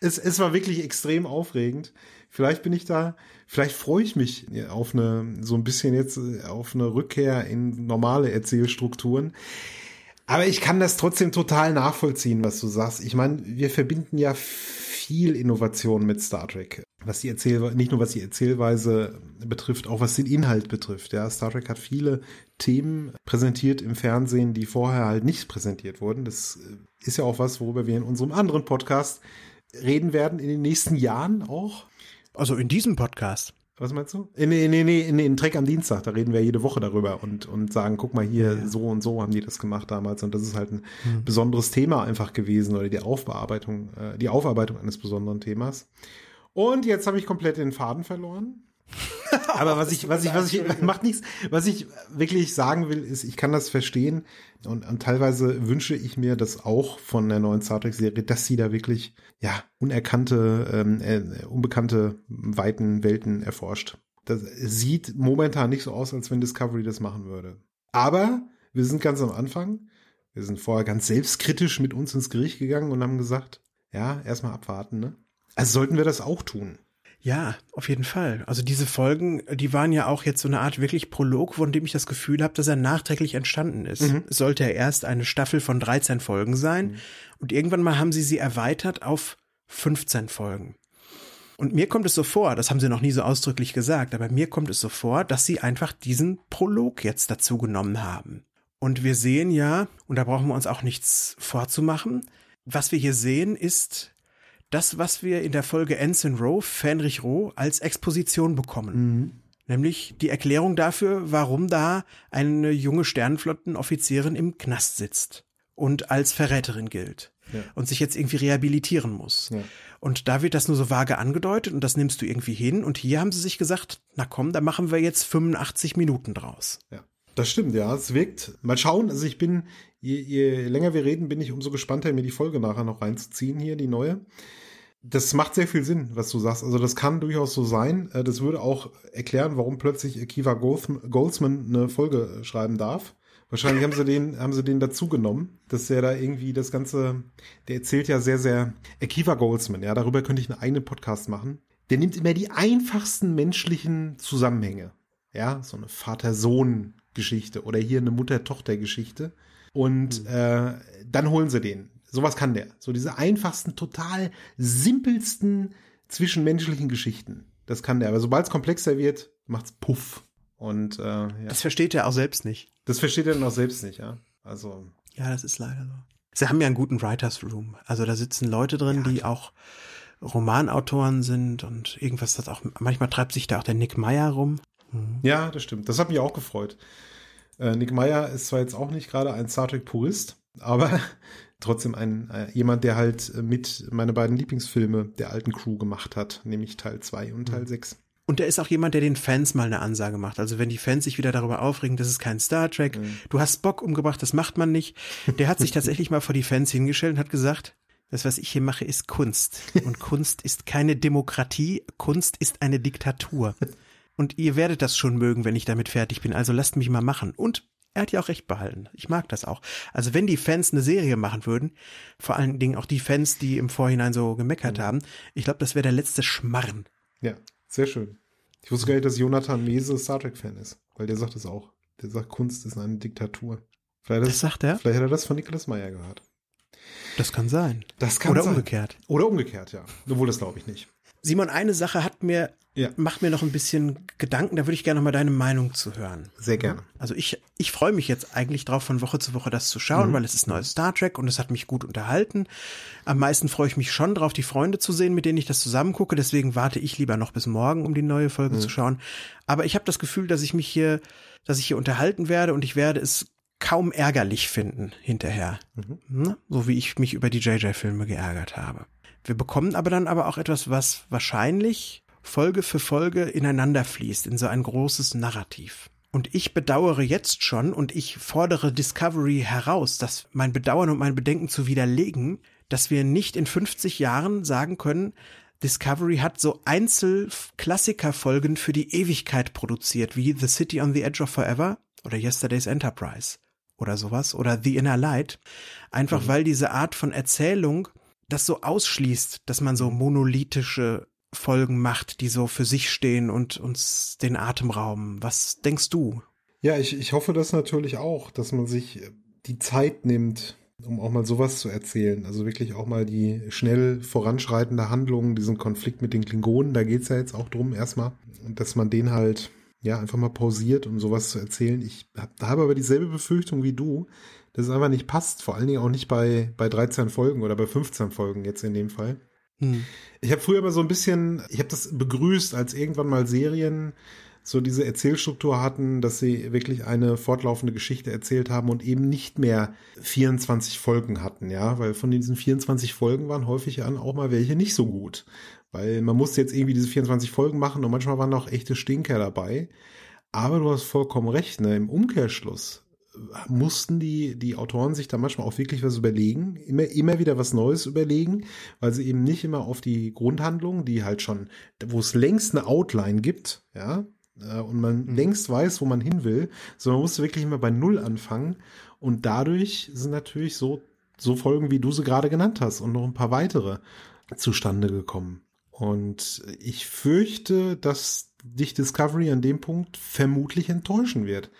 es, es war wirklich extrem aufregend. Vielleicht bin ich da, vielleicht freue ich mich auf eine, so ein bisschen jetzt äh, auf eine Rückkehr in normale Erzählstrukturen. Aber ich kann das trotzdem total nachvollziehen, was du sagst. Ich meine, wir verbinden ja viel Innovation mit Star Trek. Was die Erzählweise, nicht nur was die Erzählweise betrifft, auch was den Inhalt betrifft. Ja, Star Trek hat viele Themen präsentiert im Fernsehen, die vorher halt nicht präsentiert wurden. Das äh, ist ja auch was, worüber wir in unserem anderen Podcast reden werden in den nächsten Jahren auch. Also in diesem Podcast. Was meinst du? Nee, nee, nee, in, in Trek am Dienstag, da reden wir jede Woche darüber und, und sagen, guck mal hier, ja. so und so haben die das gemacht damals und das ist halt ein mhm. besonderes Thema einfach gewesen oder die Aufbearbeitung, äh, die Aufarbeitung eines besonderen Themas. Und jetzt habe ich komplett den Faden verloren. *laughs* Aber was ich, was ich, was ich, macht nichts. Was ich wirklich sagen will, ist, ich kann das verstehen und, und teilweise wünsche ich mir das auch von der neuen Star Trek Serie, dass sie da wirklich, ja, unerkannte, ähm, äh, unbekannte weiten Welten erforscht. Das sieht momentan nicht so aus, als wenn Discovery das machen würde. Aber wir sind ganz am Anfang. Wir sind vorher ganz selbstkritisch mit uns ins Gericht gegangen und haben gesagt, ja, erstmal abwarten, ne? Also sollten wir das auch tun. Ja, auf jeden Fall. Also diese Folgen, die waren ja auch jetzt so eine Art wirklich Prolog, von dem ich das Gefühl habe, dass er nachträglich entstanden ist. Mhm. Es sollte ja erst eine Staffel von 13 Folgen sein mhm. und irgendwann mal haben sie sie erweitert auf 15 Folgen. Und mir kommt es so vor, das haben sie noch nie so ausdrücklich gesagt, aber mir kommt es so vor, dass sie einfach diesen Prolog jetzt dazu genommen haben. Und wir sehen ja, und da brauchen wir uns auch nichts vorzumachen, was wir hier sehen ist das, was wir in der Folge Ensign Rowe, Fenrich Rowe, als Exposition bekommen. Mhm. Nämlich die Erklärung dafür, warum da eine junge Sternenflottenoffizierin im Knast sitzt und als Verräterin gilt. Ja. Und sich jetzt irgendwie rehabilitieren muss. Ja. Und da wird das nur so vage angedeutet und das nimmst du irgendwie hin. Und hier haben sie sich gesagt, na komm, da machen wir jetzt 85 Minuten draus. Ja. Das stimmt, ja. Es wirkt. Mal schauen. Also ich bin, je, je länger wir reden, bin ich umso gespannter, mir die Folge nachher noch reinzuziehen hier, die neue das macht sehr viel Sinn, was du sagst. Also das kann durchaus so sein. Äh, das würde auch erklären, warum plötzlich Akiva Goldsman eine Folge schreiben darf. Wahrscheinlich haben sie den, *laughs* haben sie den dazu genommen, dass er da irgendwie das Ganze, der erzählt ja sehr, sehr, Akiva Goldsman, ja, darüber könnte ich einen eigenen Podcast machen. Der nimmt immer die einfachsten menschlichen Zusammenhänge. Ja, so eine Vater-Sohn-Geschichte oder hier eine Mutter-Tochter-Geschichte. Und mhm. äh, dann holen sie den. Sowas kann der. So diese einfachsten, total simpelsten zwischenmenschlichen Geschichten. Das kann der. Aber sobald es komplexer wird, macht's puff. Und äh, ja. Das versteht er auch selbst nicht. Das versteht er dann auch selbst nicht, ja. Also. Ja, das ist leider so. Sie haben ja einen guten Writers Room. Also da sitzen Leute drin, ja, die auch Romanautoren sind und irgendwas das auch, manchmal treibt sich da auch der Nick Meyer rum. Mhm. Ja, das stimmt. Das hat mich auch gefreut. Äh, Nick Meyer ist zwar jetzt auch nicht gerade ein Star Trek Purist, aber *laughs* trotzdem ein äh, jemand, der halt mit meine beiden Lieblingsfilme der alten Crew gemacht hat, nämlich Teil 2 und Teil 6. Mhm. Und der ist auch jemand, der den Fans mal eine Ansage macht. Also wenn die Fans sich wieder darüber aufregen, das ist kein Star Trek, mhm. du hast Bock umgebracht, das macht man nicht. Der hat sich *laughs* tatsächlich mal vor die Fans hingestellt und hat gesagt, das, was ich hier mache, ist Kunst. Und *laughs* Kunst ist keine Demokratie, Kunst ist eine Diktatur. Und ihr werdet das schon mögen, wenn ich damit fertig bin. Also lasst mich mal machen. Und er hat ja auch recht behalten. Ich mag das auch. Also wenn die Fans eine Serie machen würden, vor allen Dingen auch die Fans, die im Vorhinein so gemeckert mhm. haben, ich glaube, das wäre der letzte Schmarren. Ja, sehr schön. Ich wusste gar nicht, dass Jonathan Mese Star Trek-Fan ist, weil der sagt es auch. Der sagt, Kunst ist eine Diktatur. Vielleicht das, das sagt er? Vielleicht hat er das von Nicholas Meyer gehört. Das kann sein. Das kann Oder sein. umgekehrt. Oder umgekehrt, ja. Obwohl, das glaube ich nicht. Simon, eine Sache hat mir ja. mache mir noch ein bisschen Gedanken, da würde ich gerne noch mal deine Meinung zu hören. Sehr gerne. Also ich, ich freue mich jetzt eigentlich drauf, von Woche zu Woche das zu schauen, mhm. weil es ist neues Star Trek und es hat mich gut unterhalten. Am meisten freue ich mich schon drauf, die Freunde zu sehen, mit denen ich das zusammen gucke. Deswegen warte ich lieber noch bis morgen, um die neue Folge mhm. zu schauen. Aber ich habe das Gefühl, dass ich mich hier, dass ich hier unterhalten werde und ich werde es kaum ärgerlich finden hinterher. Mhm. Ne? So wie ich mich über die JJ-Filme geärgert habe. Wir bekommen aber dann aber auch etwas, was wahrscheinlich Folge für Folge ineinander fließt, in so ein großes Narrativ. Und ich bedauere jetzt schon und ich fordere Discovery heraus, dass mein Bedauern und mein Bedenken zu widerlegen, dass wir nicht in 50 Jahren sagen können, Discovery hat so Einzelklassikerfolgen für die Ewigkeit produziert, wie The City on the Edge of Forever oder Yesterday's Enterprise oder sowas oder The Inner Light. Einfach mhm. weil diese Art von Erzählung das so ausschließt, dass man so monolithische Folgen macht, die so für sich stehen und uns den Atem rauben. Was denkst du? Ja, ich, ich hoffe das natürlich auch, dass man sich die Zeit nimmt, um auch mal sowas zu erzählen. Also wirklich auch mal die schnell voranschreitende Handlung, diesen Konflikt mit den Klingonen, da geht's ja jetzt auch drum erstmal. Und dass man den halt, ja, einfach mal pausiert, um sowas zu erzählen. Ich hab, habe aber dieselbe Befürchtung wie du, dass es einfach nicht passt. Vor allen Dingen auch nicht bei, bei 13 Folgen oder bei 15 Folgen jetzt in dem Fall. Hm. Ich habe früher immer so ein bisschen, ich habe das begrüßt, als irgendwann mal Serien so diese Erzählstruktur hatten, dass sie wirklich eine fortlaufende Geschichte erzählt haben und eben nicht mehr 24 Folgen hatten, ja, weil von diesen 24 Folgen waren häufig an auch mal welche nicht so gut, weil man musste jetzt irgendwie diese 24 Folgen machen und manchmal waren auch echte Stinker dabei. Aber du hast vollkommen recht, ne? Im Umkehrschluss mussten die, die Autoren sich da manchmal auch wirklich was überlegen, immer, immer wieder was Neues überlegen, weil sie eben nicht immer auf die Grundhandlung, die halt schon, wo es längst eine Outline gibt, ja, äh, und man mhm. längst weiß, wo man hin will, sondern man musste wirklich immer bei Null anfangen. Und dadurch sind natürlich so, so Folgen, wie du sie gerade genannt hast, und noch ein paar weitere zustande gekommen. Und ich fürchte, dass dich Discovery an dem Punkt vermutlich enttäuschen wird.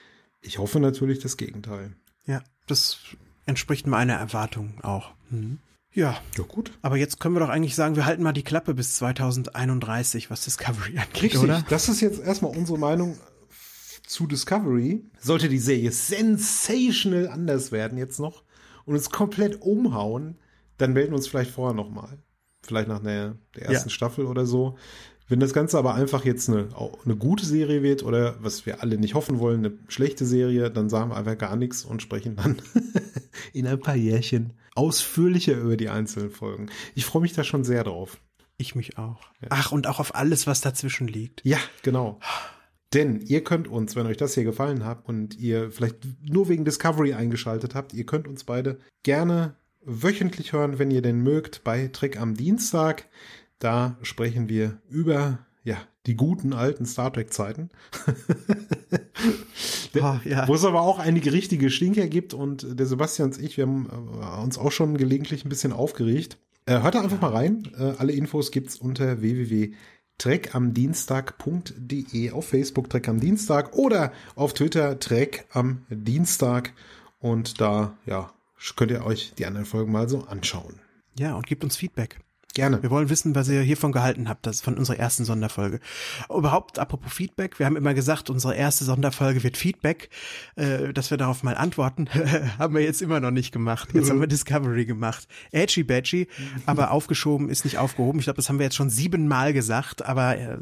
Ich hoffe natürlich das Gegenteil. Ja, das entspricht meiner Erwartung auch. Mhm. Ja. Ja, gut. Aber jetzt können wir doch eigentlich sagen, wir halten mal die Klappe bis 2031, was Discovery *laughs* angeht, Richtig. oder? Das ist jetzt erstmal unsere Meinung zu Discovery. Sollte die Serie sensational anders werden jetzt noch und uns komplett umhauen, dann melden wir uns vielleicht vorher nochmal. Vielleicht nach der, der ersten ja. Staffel oder so. Wenn das Ganze aber einfach jetzt eine, eine gute Serie wird oder was wir alle nicht hoffen wollen, eine schlechte Serie, dann sagen wir einfach gar nichts und sprechen dann *laughs* in ein paar Jährchen ausführlicher über die einzelnen Folgen. Ich freue mich da schon sehr drauf. Ich mich auch. Ja. Ach, und auch auf alles, was dazwischen liegt. Ja, genau. Denn ihr könnt uns, wenn euch das hier gefallen hat und ihr vielleicht nur wegen Discovery eingeschaltet habt, ihr könnt uns beide gerne wöchentlich hören, wenn ihr denn mögt, bei Trick am Dienstag. Da sprechen wir über ja, die guten alten Star Trek Zeiten. oh, *laughs* ja. Wo es aber auch einige richtige Stinker gibt und der Sebastian und ich, wir haben äh, uns auch schon gelegentlich ein bisschen aufgeregt. Äh, hört da einfach mal rein. Äh, alle Infos gibt's unter www.treckamdienstag.de auf Facebook Trek am Dienstag oder auf Twitter Trek am Dienstag und da ja könnt ihr euch die anderen Folgen mal so anschauen. Ja, und gebt uns Feedback. Gerne. Wir wollen wissen, was ihr hiervon gehalten habt, das von unserer ersten Sonderfolge. Überhaupt, apropos Feedback, wir haben immer gesagt, unsere erste Sonderfolge wird Feedback, äh, dass wir darauf mal antworten. *laughs* haben wir jetzt immer noch nicht gemacht. Jetzt haben wir Discovery gemacht. Edgy badgy, aber aufgeschoben ist nicht aufgehoben. Ich glaube, das haben wir jetzt schon siebenmal gesagt, aber äh,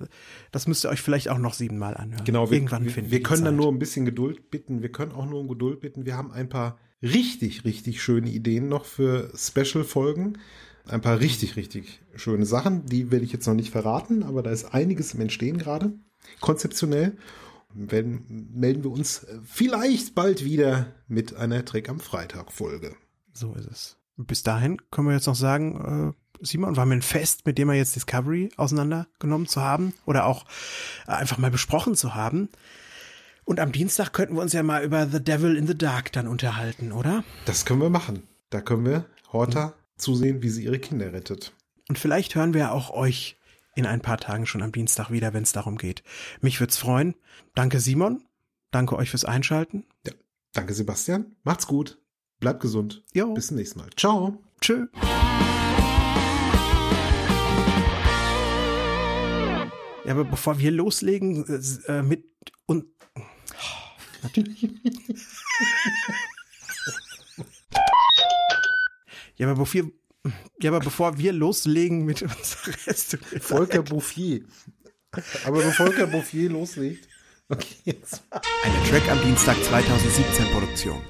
das müsst ihr euch vielleicht auch noch siebenmal anhören. Genau, wir, Irgendwann finden wir, wir können dann nur ein bisschen Geduld bitten. Wir können auch nur um Geduld bitten. Wir haben ein paar richtig, richtig schöne Ideen noch für Special-Folgen ein paar richtig, richtig schöne Sachen. Die werde ich jetzt noch nicht verraten, aber da ist einiges im Entstehen gerade, konzeptionell. Wenn, melden wir uns vielleicht bald wieder mit einer Trick am Freitag Folge. So ist es. Bis dahin können wir jetzt noch sagen, äh, Simon, war mir ein Fest, mit dem wir jetzt Discovery auseinandergenommen zu haben oder auch einfach mal besprochen zu haben. Und am Dienstag könnten wir uns ja mal über The Devil in the Dark dann unterhalten, oder? Das können wir machen. Da können wir Horta zusehen, wie sie ihre Kinder rettet. Und vielleicht hören wir auch euch in ein paar Tagen schon am Dienstag wieder, wenn es darum geht. Mich würde es freuen. Danke Simon. Danke euch fürs Einschalten. Ja. Danke Sebastian. Macht's gut. Bleibt gesund. Jo. Bis zum nächsten Mal. Ciao. Tschö. Ja, aber bevor wir loslegen äh, mit und oh, *laughs* natürlich. Ja, aber bevor ja, aber bevor wir loslegen mit unserer Reste. Volker Bouffier. Aber bevor Volker Bouffier loslegt. Okay, jetzt. Eine Track am Dienstag 2017 Produktion.